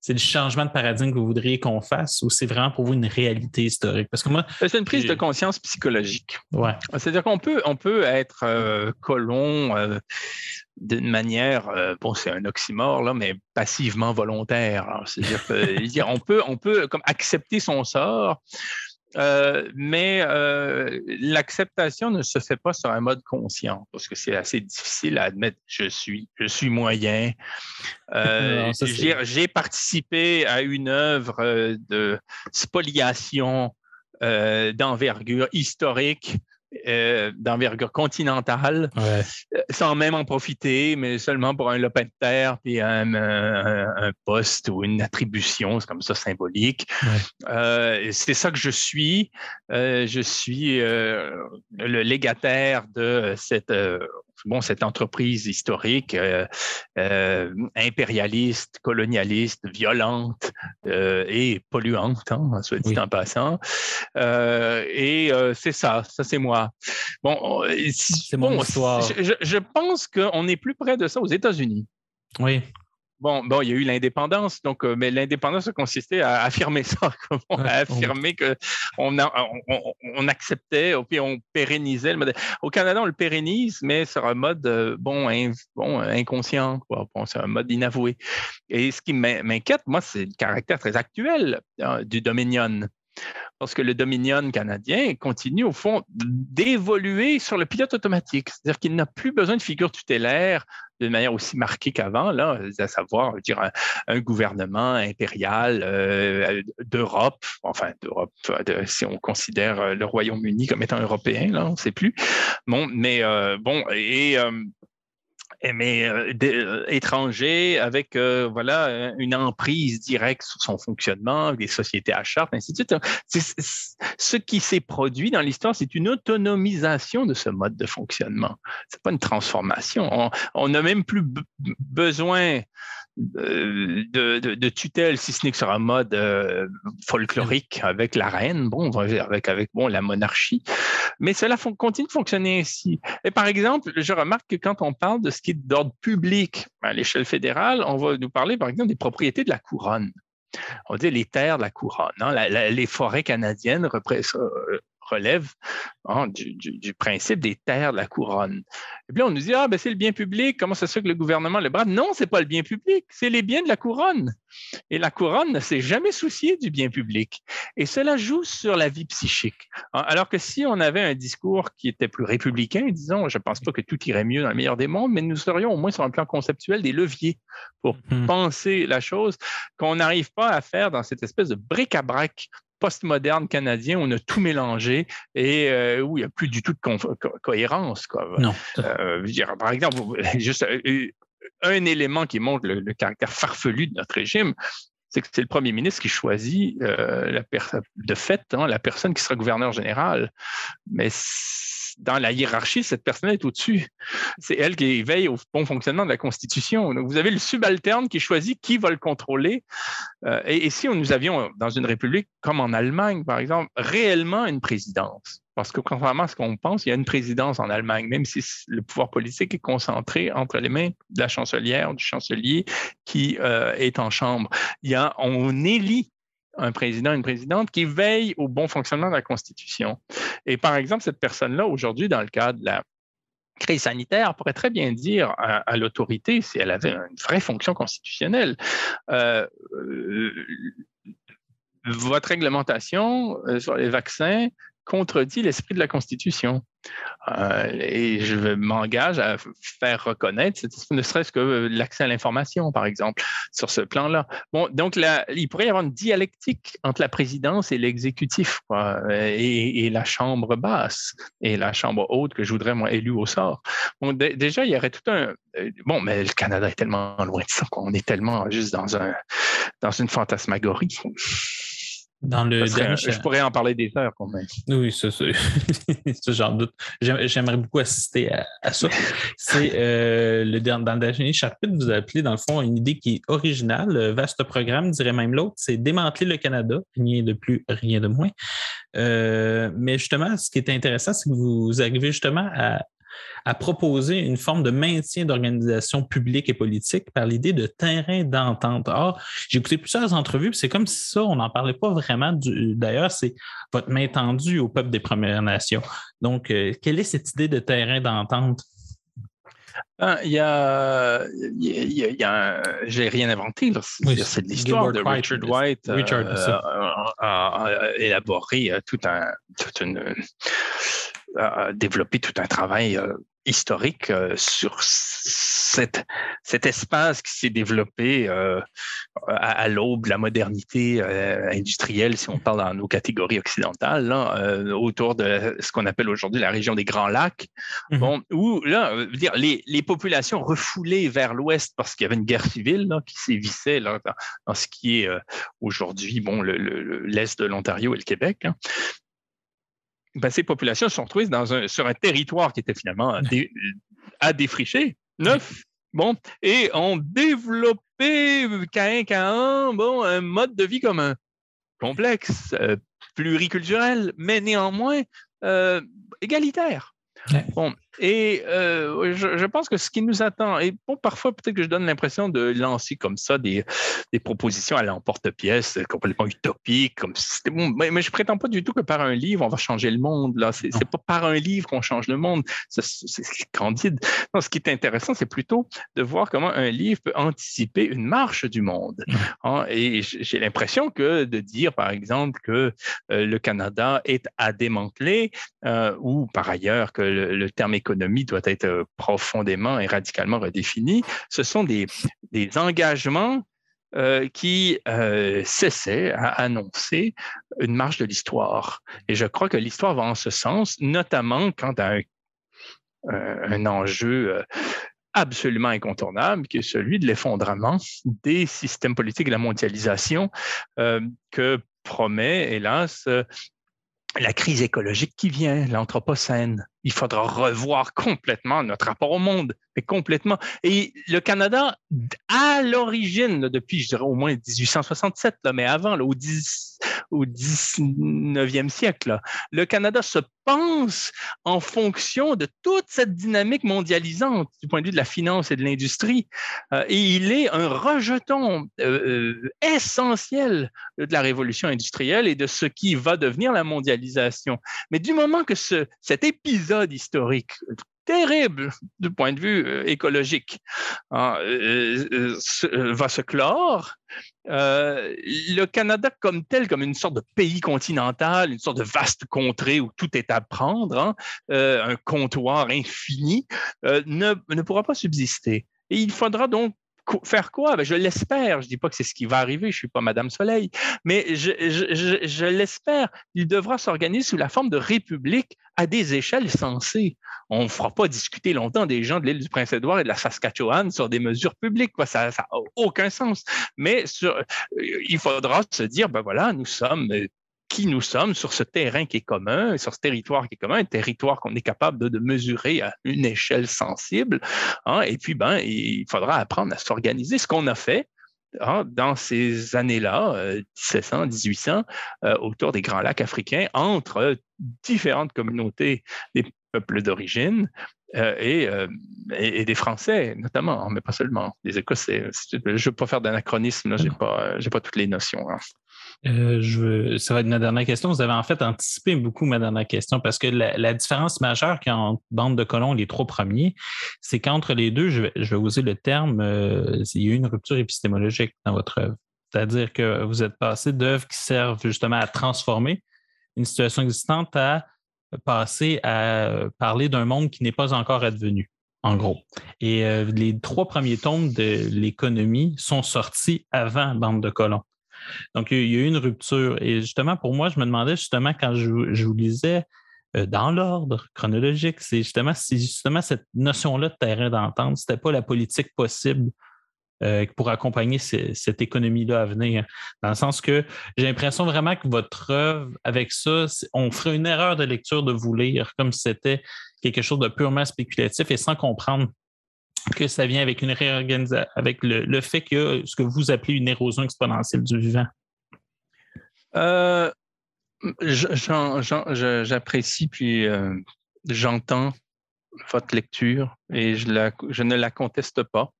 c'est le changement de paradigme que vous voudriez qu'on fasse ou c'est vraiment pour vous une réalité historique? Parce que moi. C'est une prise de conscience psychologique. Ouais. C'est-à-dire qu'on peut, on peut être euh, colon euh, d'une manière, bon, c'est un oxymore, là, mais passivement volontaire. C'est-à-dire on peut, on peut comme accepter son sort euh, mais euh, l'acceptation ne se fait pas sur un mode conscient parce que c'est assez difficile à admettre. Je suis, je suis moyen. Euh, j'ai participé à une œuvre de spoliation d'envergure historique euh, d'envergure continentale, euh, sans même en profiter, mais seulement pour un lopin de terre, puis un, poste ou une attribution, c'est comme ça symbolique. Euh, c'est ça que je suis. je suis le légataire de cette bon, cette entreprise historique euh, euh, impérialiste, colonialiste, violente euh, et polluante, hein, soit dit en passant. et c'est ça, ça c'est moi. Bon, c'est mon histoire. Je, je pense qu'on est plus près de ça aux États-Unis. Oui. Bon, bon, il y a eu l'indépendance, donc, euh, mais l'indépendance a consisté à affirmer ça, à affirmer que on, on, acceptait, puis on pérennisait le modèle. Au Canada, on le pérennise, mais sur un mode euh, bon, bon inconscient, quoi. Bon, c'est un mode inavoué. Et ce qui m'inquiète, moi, c'est le caractère très actuel euh, du Dominion parce que le Dominion canadien continue, au fond, d'évoluer sur le pilote automatique. C'est-à-dire qu'il n'a plus besoin de figure tutélaire de manière aussi marquée qu'avant, à savoir dire, un, gouvernement impérial euh, d'Europe, enfin d'Europe, si on considère le Royaume-Uni comme étant européen, là, on ne sait plus. Bon, mais euh, bon, et euh, mais euh, euh, étranger avec euh, voilà une emprise directe sur son fonctionnement, des sociétés à charte, ainsi de suite. ce qui s'est produit dans l'histoire, c'est une autonomisation de ce mode de fonctionnement. C'est pas une transformation. On n'a même plus besoin de, de, tutelle, si ce n'est que sur un mode euh, folklorique avec la reine, bon, avec, avec bon, la monarchie. Mais cela continue de fonctionner ainsi. Et par exemple, je remarque que quand on parle de ce qui est d'ordre public à l'échelle fédérale, on va nous parler, par exemple, des propriétés de la couronne. On dit les terres de la couronne. Hein. les forêts canadiennes relève hein, du, principe des terres de la couronne. Et puis on nous dit, ah, ben c'est le bien public, comment ça se fait que le gouvernement le brave? Non, c'est pas le bien public, c'est les biens de la couronne. Et la couronne ne s'est jamais souciée du bien public. Et cela joue sur la vie psychique. Hein, alors que si on avait un discours qui était plus républicain, disons, je ne pense pas que tout irait mieux dans le meilleur des mondes, mais nous serions au moins sur un plan conceptuel des leviers pour mhm. penser la chose qu'on n'arrive pas à faire dans cette espèce de bric-à-brac postmoderne canadien, on a tout mélangé et euh, où il n'y a plus du tout de cohérence. Non. Euh, par exemple, juste euh, un élément qui montre le, caractère farfelu de notre régime, c'est que c'est le premier ministre qui choisit la de fait hein, la personne qui sera gouverneur général. Mais dans la hiérarchie, cette personne est au-dessus. C'est elle qui veille au bon fonctionnement de la Constitution. Donc, vous avez le subalterne qui choisit qui va le contrôler. Euh, et, si nous avions, dans une république comme en Allemagne, par exemple, réellement une présidence, parce que contrairement à ce qu'on pense, il y a une présidence en Allemagne, même si le pouvoir politique est concentré entre les mains de la chancelière, du chancelier qui euh, est en chambre. Il y a, on élit un président, une présidente qui veille au bon fonctionnement de la Constitution. Et par exemple, cette personne-là, aujourd'hui, dans le cadre de la crise sanitaire, pourrait très bien dire à, l'autorité, si elle avait une vraie fonction constitutionnelle, euh, euh, votre réglementation sur les vaccins contredit l'esprit de la Constitution. Euh, et je m'engage à faire reconnaître, ne serait-ce que l'accès à l'information, par exemple, sur ce plan-là. Bon, donc là, il pourrait y avoir une dialectique entre la présidence et l'exécutif, et, et, la chambre basse et la chambre haute que je voudrais, moi, élue au sort. Bon, déjà, il y aurait tout un. Euh, bon, mais le Canada est tellement loin de ça qu'on est tellement juste dans, un, dans une fantasmagorie. Dans le Je pourrais en parler des heures quand même. Oui, ça, ça, j'en doute. J'aimerais beaucoup assister à, ça. C'est euh, le, dans le dernier chapitre, vous appelez dans le fond une idée qui est originale, vaste programme, dirait même l'autre, c'est démanteler le Canada, rien de plus, rien de moins. Euh, mais justement, ce qui est intéressant, c'est que vous arrivez justement à à proposer une forme de maintien d'organisation publique et politique par l'idée de terrain d'entente. Or, j'ai écouté plusieurs entrevues, c'est comme si ça, on n'en parlait pas vraiment. D'ailleurs, c'est votre main tendue au peuple des Premières Nations. Donc, euh, quelle est cette idée de terrain d'entente? Ben, il y a, il y a, j'ai rien inventé. c'est l'histoire de Richard White. Richard, euh, a, élaboré euh, tout un, toute une, a développé tout un travail historique euh, sur cette, cet espace qui s'est développé euh, à, l'aube de la modernité euh, industrielle, si on parle dans nos catégories occidentales, autour de ce qu'on appelle aujourd'hui la région des Grands Lacs, mmh bon, où là, dire, les, les, populations refoulées vers l'ouest parce qu'il y avait une guerre civile qui sévissait là, dans, ce qui est aujourd'hui bon, l'est le, de l'Ontario et le Québec. Hein. Ben, ces populations se sont retrouvées dans un, sur un territoire qui était finalement à défricher, neuf. Bon, et ont développé qu'un bon, un mode de vie commun, complexe, euh, pluriculturel, mais néanmoins euh, égalitaire. Bon, et euh, je, pense que ce qui nous attend, et bon, parfois peut-être que je donne l'impression de lancer comme ça des, des propositions à l'emporte-pièce complètement utopiques, comme bon, mais, mais, je prétends pas du tout que par un livre on va changer le monde. Là, c'est pas par un livre qu'on change le monde. C'est candide. Non, ce qui est intéressant, c'est plutôt de voir comment un livre peut anticiper une marche du monde. Hein, et j'ai l'impression que de dire, par exemple, que euh, le Canada est à démanteler, euh, ou par ailleurs que le, le terme l'économie doit être euh, profondément et radicalement redéfinie, ce sont des, engagements euh, qui euh, cessaient à annoncer une marche de l'histoire. Et je crois que l'histoire va en ce sens, notamment quand un, un enjeu absolument incontournable, qui est celui de l'effondrement des systèmes politiques de la mondialisation que promet, hélas, la crise écologique qui vient, l'Anthropocène. Il faudra revoir complètement notre rapport au monde, mais complètement. Et le Canada, à l'origine, depuis, je dirais, au moins 1867, là, mais avant, là, au, au 19e siècle. Le Canada se pense en fonction de toute cette dynamique mondialisante du point de vue de la finance et de l'industrie. Euh, et il est un rejeton euh, euh, essentiel de la révolution industrielle et de ce qui va devenir la mondialisation. Mais du moment que ce, cet épisode historique terrible du point de vue euh, écologique hein, euh, euh, va se clore. le Canada comme tel, comme une sorte de pays continental, une sorte de vaste contrée où tout est à prendre, hein, un comptoir infini, ne, ne pourra pas subsister. Et il faudra donc faire quoi? Ben, je l'espère. Je ne dis pas que c'est ce qui va arriver. Je ne suis pas Madame Soleil, mais je, je, je, l'espère. Il devra s'organiser sous la forme de république à des échelles sensées. On ne fera pas discuter longtemps des gens de l'île du Prince-Édouard et de la Saskatchewan sur des mesures publiques. Quoi. Ça n'a aucun sens. Mais sur, euh, il faudra se dire, ben voilà, nous sommes qui nous sommes sur ce terrain qui est commun, sur ce territoire qui est commun, un territoire qu'on est capable de, mesurer à une échelle sensible. Hein, et puis, ben, il faudra apprendre à s'organiser, ce qu'on a fait. Hein, dans ces années-là, 1700, euh, 1800, euh, autour des Grands Lacs africains, entre différentes communautés des peuples d'origine, euh, et, et, des Français, notamment, mais pas seulement, des Écossais. Je ne veux pas faire d'anachronisme, je n'ai pas, pas toutes les notions. Euh, je veux, ça va être ma dernière question. Vous avez en fait anticipé beaucoup ma dernière question parce que la, différence majeure entre bande de colons les trois premiers, c'est qu'entre les deux, je vais, je vais user le terme, euh, il y a eu une rupture épistémologique dans votre œuvre. C'est-à-dire que vous êtes passé d'œuvres qui servent justement à transformer une situation existante à passer à parler d'un monde qui n'est pas encore advenu en gros. Et euh, les trois premiers tomes de l'économie sont sortis avant Bande de colons. Donc, il y a eu une rupture. Et justement, pour moi, je me demandais justement quand je, vous lisais euh, dans l'ordre chronologique, c'est justement, justement cette notion-là de terrain d'entente. Ce n'était pas la politique possible euh, pour accompagner cette économie-là à venir. Dans le sens que j'ai l'impression vraiment que votre œuvre, avec ça, on ferait une erreur de lecture de vous lire comme si c'était quelque chose de purement spéculatif et sans comprendre que ça vient avec une réorganisation, avec le, fait que ce que vous appelez une érosion exponentielle du vivant? Euh, j'apprécie puis euh, j'entends votre lecture et je, ne la conteste pas.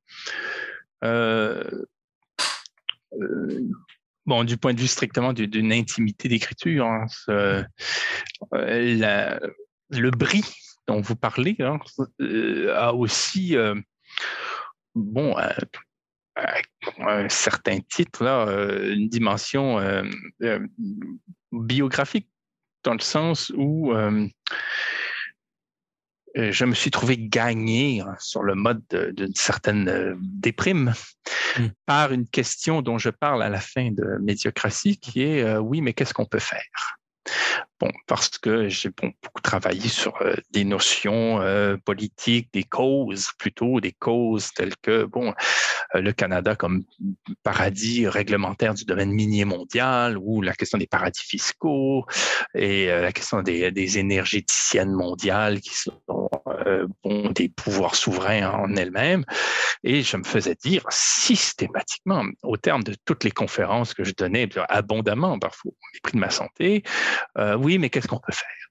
Euh, bon, du point de vue strictement d'une intimité d'écriture, hein, le bris dont vous parlez hein, a aussi bon, euh, un certain titre, là, euh, une dimension euh, biographique, dans le sens où je me suis trouvé gagné hein, sur le mode d'une certaine déprime mmh. par une question dont je parle à la fin de Médiocratie, qui est oui, mais qu'est-ce qu'on peut faire? Bon, parce que j'ai beaucoup travaillé sur euh, des notions euh, politiques, des causes plutôt, des causes telles que bon, euh, le Canada comme paradis réglementaire du domaine minier mondial, ou la question des paradis fiscaux et la question des, des, énergéticiennes mondiales qui sont bon, des pouvoirs souverains en elles-mêmes. Et je me faisais dire systématiquement, au terme de toutes les conférences que je donnais abondamment parfois au mépris de ma santé, oui, mais qu'est-ce qu'on peut faire?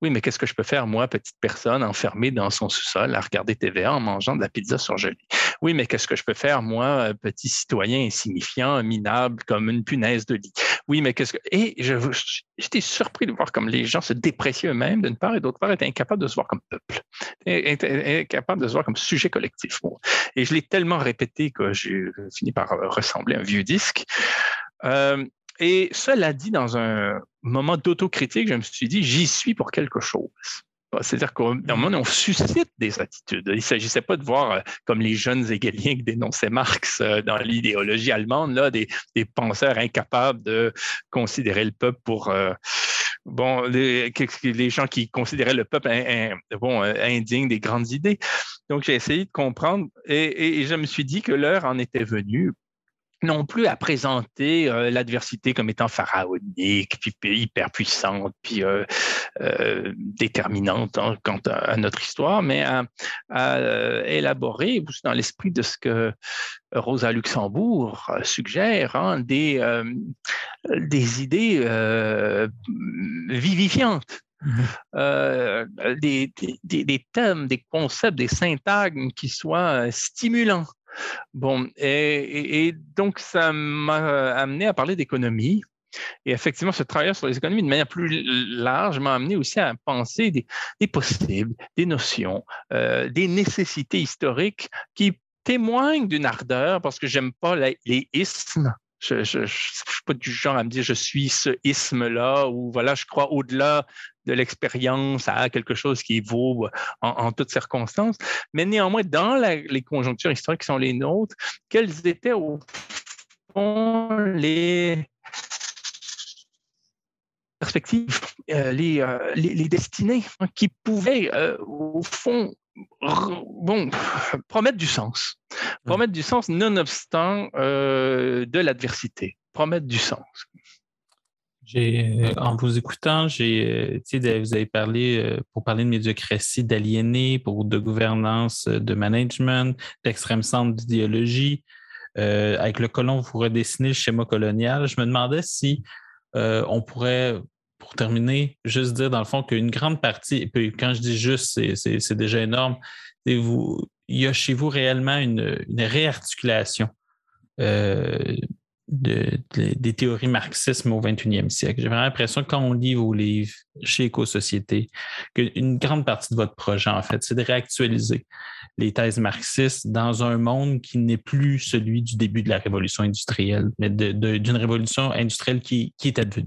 Oui, mais qu'est-ce que je peux faire, moi, petite personne, enfermée dans son sous-sol, à regarder TVA en mangeant de la pizza surgelée? Oui, mais qu'est-ce que je peux faire, moi, petit citoyen insignifiant, minable, comme une punaise de lit? Oui, mais qu'est-ce que. Et j'étais surpris de voir comme les gens se dépréciaient eux-mêmes, d'une part, et d'autre part, étaient incapables de se voir comme peuple, incapables de se voir comme sujet collectif. Et je l'ai tellement répété que j'ai fini par ressembler à un vieux disque. Euh, et cela dit, dans un moment d'autocritique, je me suis dit, j'y suis pour quelque chose. C'est-à-dire moment, on suscite des attitudes. Il ne s'agissait pas de voir, euh, comme les jeunes hegeliens que dénonçait Marx euh, dans l'idéologie allemande, là, des, penseurs incapables de considérer le peuple pour... Euh, bon, les, gens qui considéraient le peuple bon, indigne des grandes idées. Donc, j'ai essayé de comprendre et je me suis dit que l'heure en était venue non plus à présenter euh, l'adversité comme étant pharaonique, puis hyper puissante, puis euh, euh, déterminante hein, quant à, notre histoire, mais à, élaborer, dans l'esprit de ce que Rosa Luxembourg suggère, hein, des, des idées vivifiantes. Mmh. des, des, des, thèmes, des concepts, des syntagmes qui soient stimulants Bon, et, donc ça m'a amené à parler d'économie. Et effectivement, ce travail sur les économies de manière plus large m'a amené aussi à penser des, possibles, des notions, euh, des nécessités historiques qui témoignent d'une ardeur, parce que j'aime pas les ismes, je ne suis pas du genre à me dire je suis ce isme-là ou voilà, je crois au-delà de l'expérience à quelque chose qui vaut en, toutes circonstances. Mais néanmoins, dans les conjonctures historiques qui sont les nôtres, quelles étaient au fond les perspectives, euh, euh, les, les, destinées hein, qui pouvaient, euh, au fond, bon, promettre du sens. Promettre du sens nonobstant euh, de l'adversité. Promettre du sens. Euh, en vous écoutant, j'ai, euh, vous avez parlé, pour parler de médiocratie, d'aliénés, de gouvernance, de management, d'extrême centre d'idéologie. avec le colon, vous redessinez le schéma colonial. Je me demandais si on pourrait pour terminer, juste dire dans le fond qu'une grande partie, et puis quand je dis juste, c'est déjà énorme, vous, il y a chez vous réellement une, réarticulation euh, des théories marxisme au 21e siècle. J'ai vraiment l'impression que quand on lit vos livres chez Éco-Société, qu'une grande partie de votre projet, en fait, c'est de réactualiser les thèses marxistes dans un monde qui n'est plus celui du début de la révolution industrielle, mais d'une révolution industrielle qui, qui est advenue.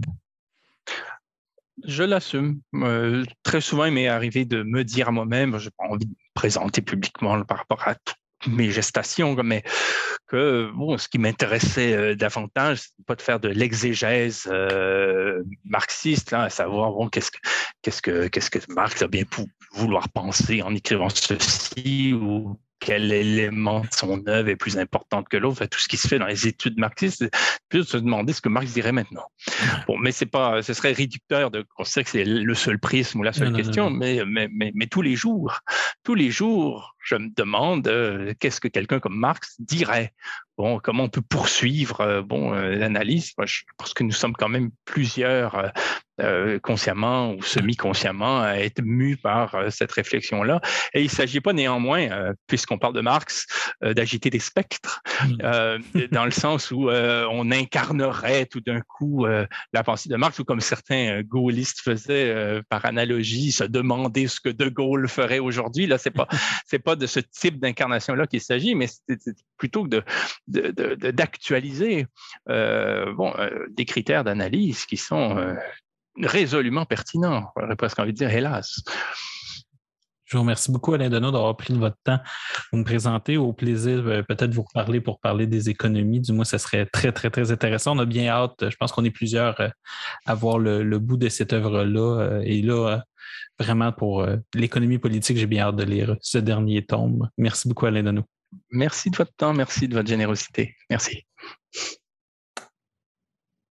Je l'assume. Euh, très souvent, il m'est arrivé de me dire à moi-même, je n'ai pas envie de me présenter publiquement par rapport à toutes mes gestations, mais que bon, ce qui m'intéressait euh, davantage, c'est pas de faire de l'exégèse euh, marxiste, à savoir bon, qu'est-ce que qu'est-ce que qu'est-ce que Marx a bien pu vouloir penser en écrivant ceci ou quel élément de son œuvre est plus important que l'autre, tout ce qui se fait dans les études marxistes, plus se demander ce que Marx dirait maintenant. Bon, mais c'est pas, ce serait réducteur de considérer que c'est le seul prisme ou la seule question, mais, mais, mais, mais, tous les jours, tous les jours, je me demande euh, qu'est-ce que quelqu'un comme Marx dirait? Bon, comment on peut poursuivre euh, bon euh, l'analyse? Je pense que nous sommes quand même plusieurs euh, consciemment ou semi-consciemment à être mus par euh, cette réflexion-là. Et il ne s'agit pas néanmoins, euh, puisqu'on parle de Marx, d'agiter des spectres, mmh. dans le sens où on incarnerait tout d'un coup la pensée de Marx, ou comme certains gaullistes faisaient par analogie, se demander ce que De Gaulle ferait aujourd'hui. Là, c'est pas c'est pas de ce type d'incarnation-là qu'il s'agit, mais c'est plutôt de d'actualiser de, bon, des critères d'analyse qui sont résolument pertinent. J'aurais presque envie de dire hélas. Je vous remercie beaucoup, Alain Deneau, d'avoir pris votre temps pour me présenter. Au plaisir, euh, peut-être vous reparler pour parler des économies. Du moins, ça serait très, très, très intéressant. On a bien hâte. Je pense qu'on est plusieurs euh, à voir le, bout de cette œuvre-là. Euh, et là, vraiment, pour l'économie politique, j'ai bien hâte de lire ce dernier tome. Merci beaucoup, Alain Deneau. Merci de votre temps. Merci de votre générosité. Merci.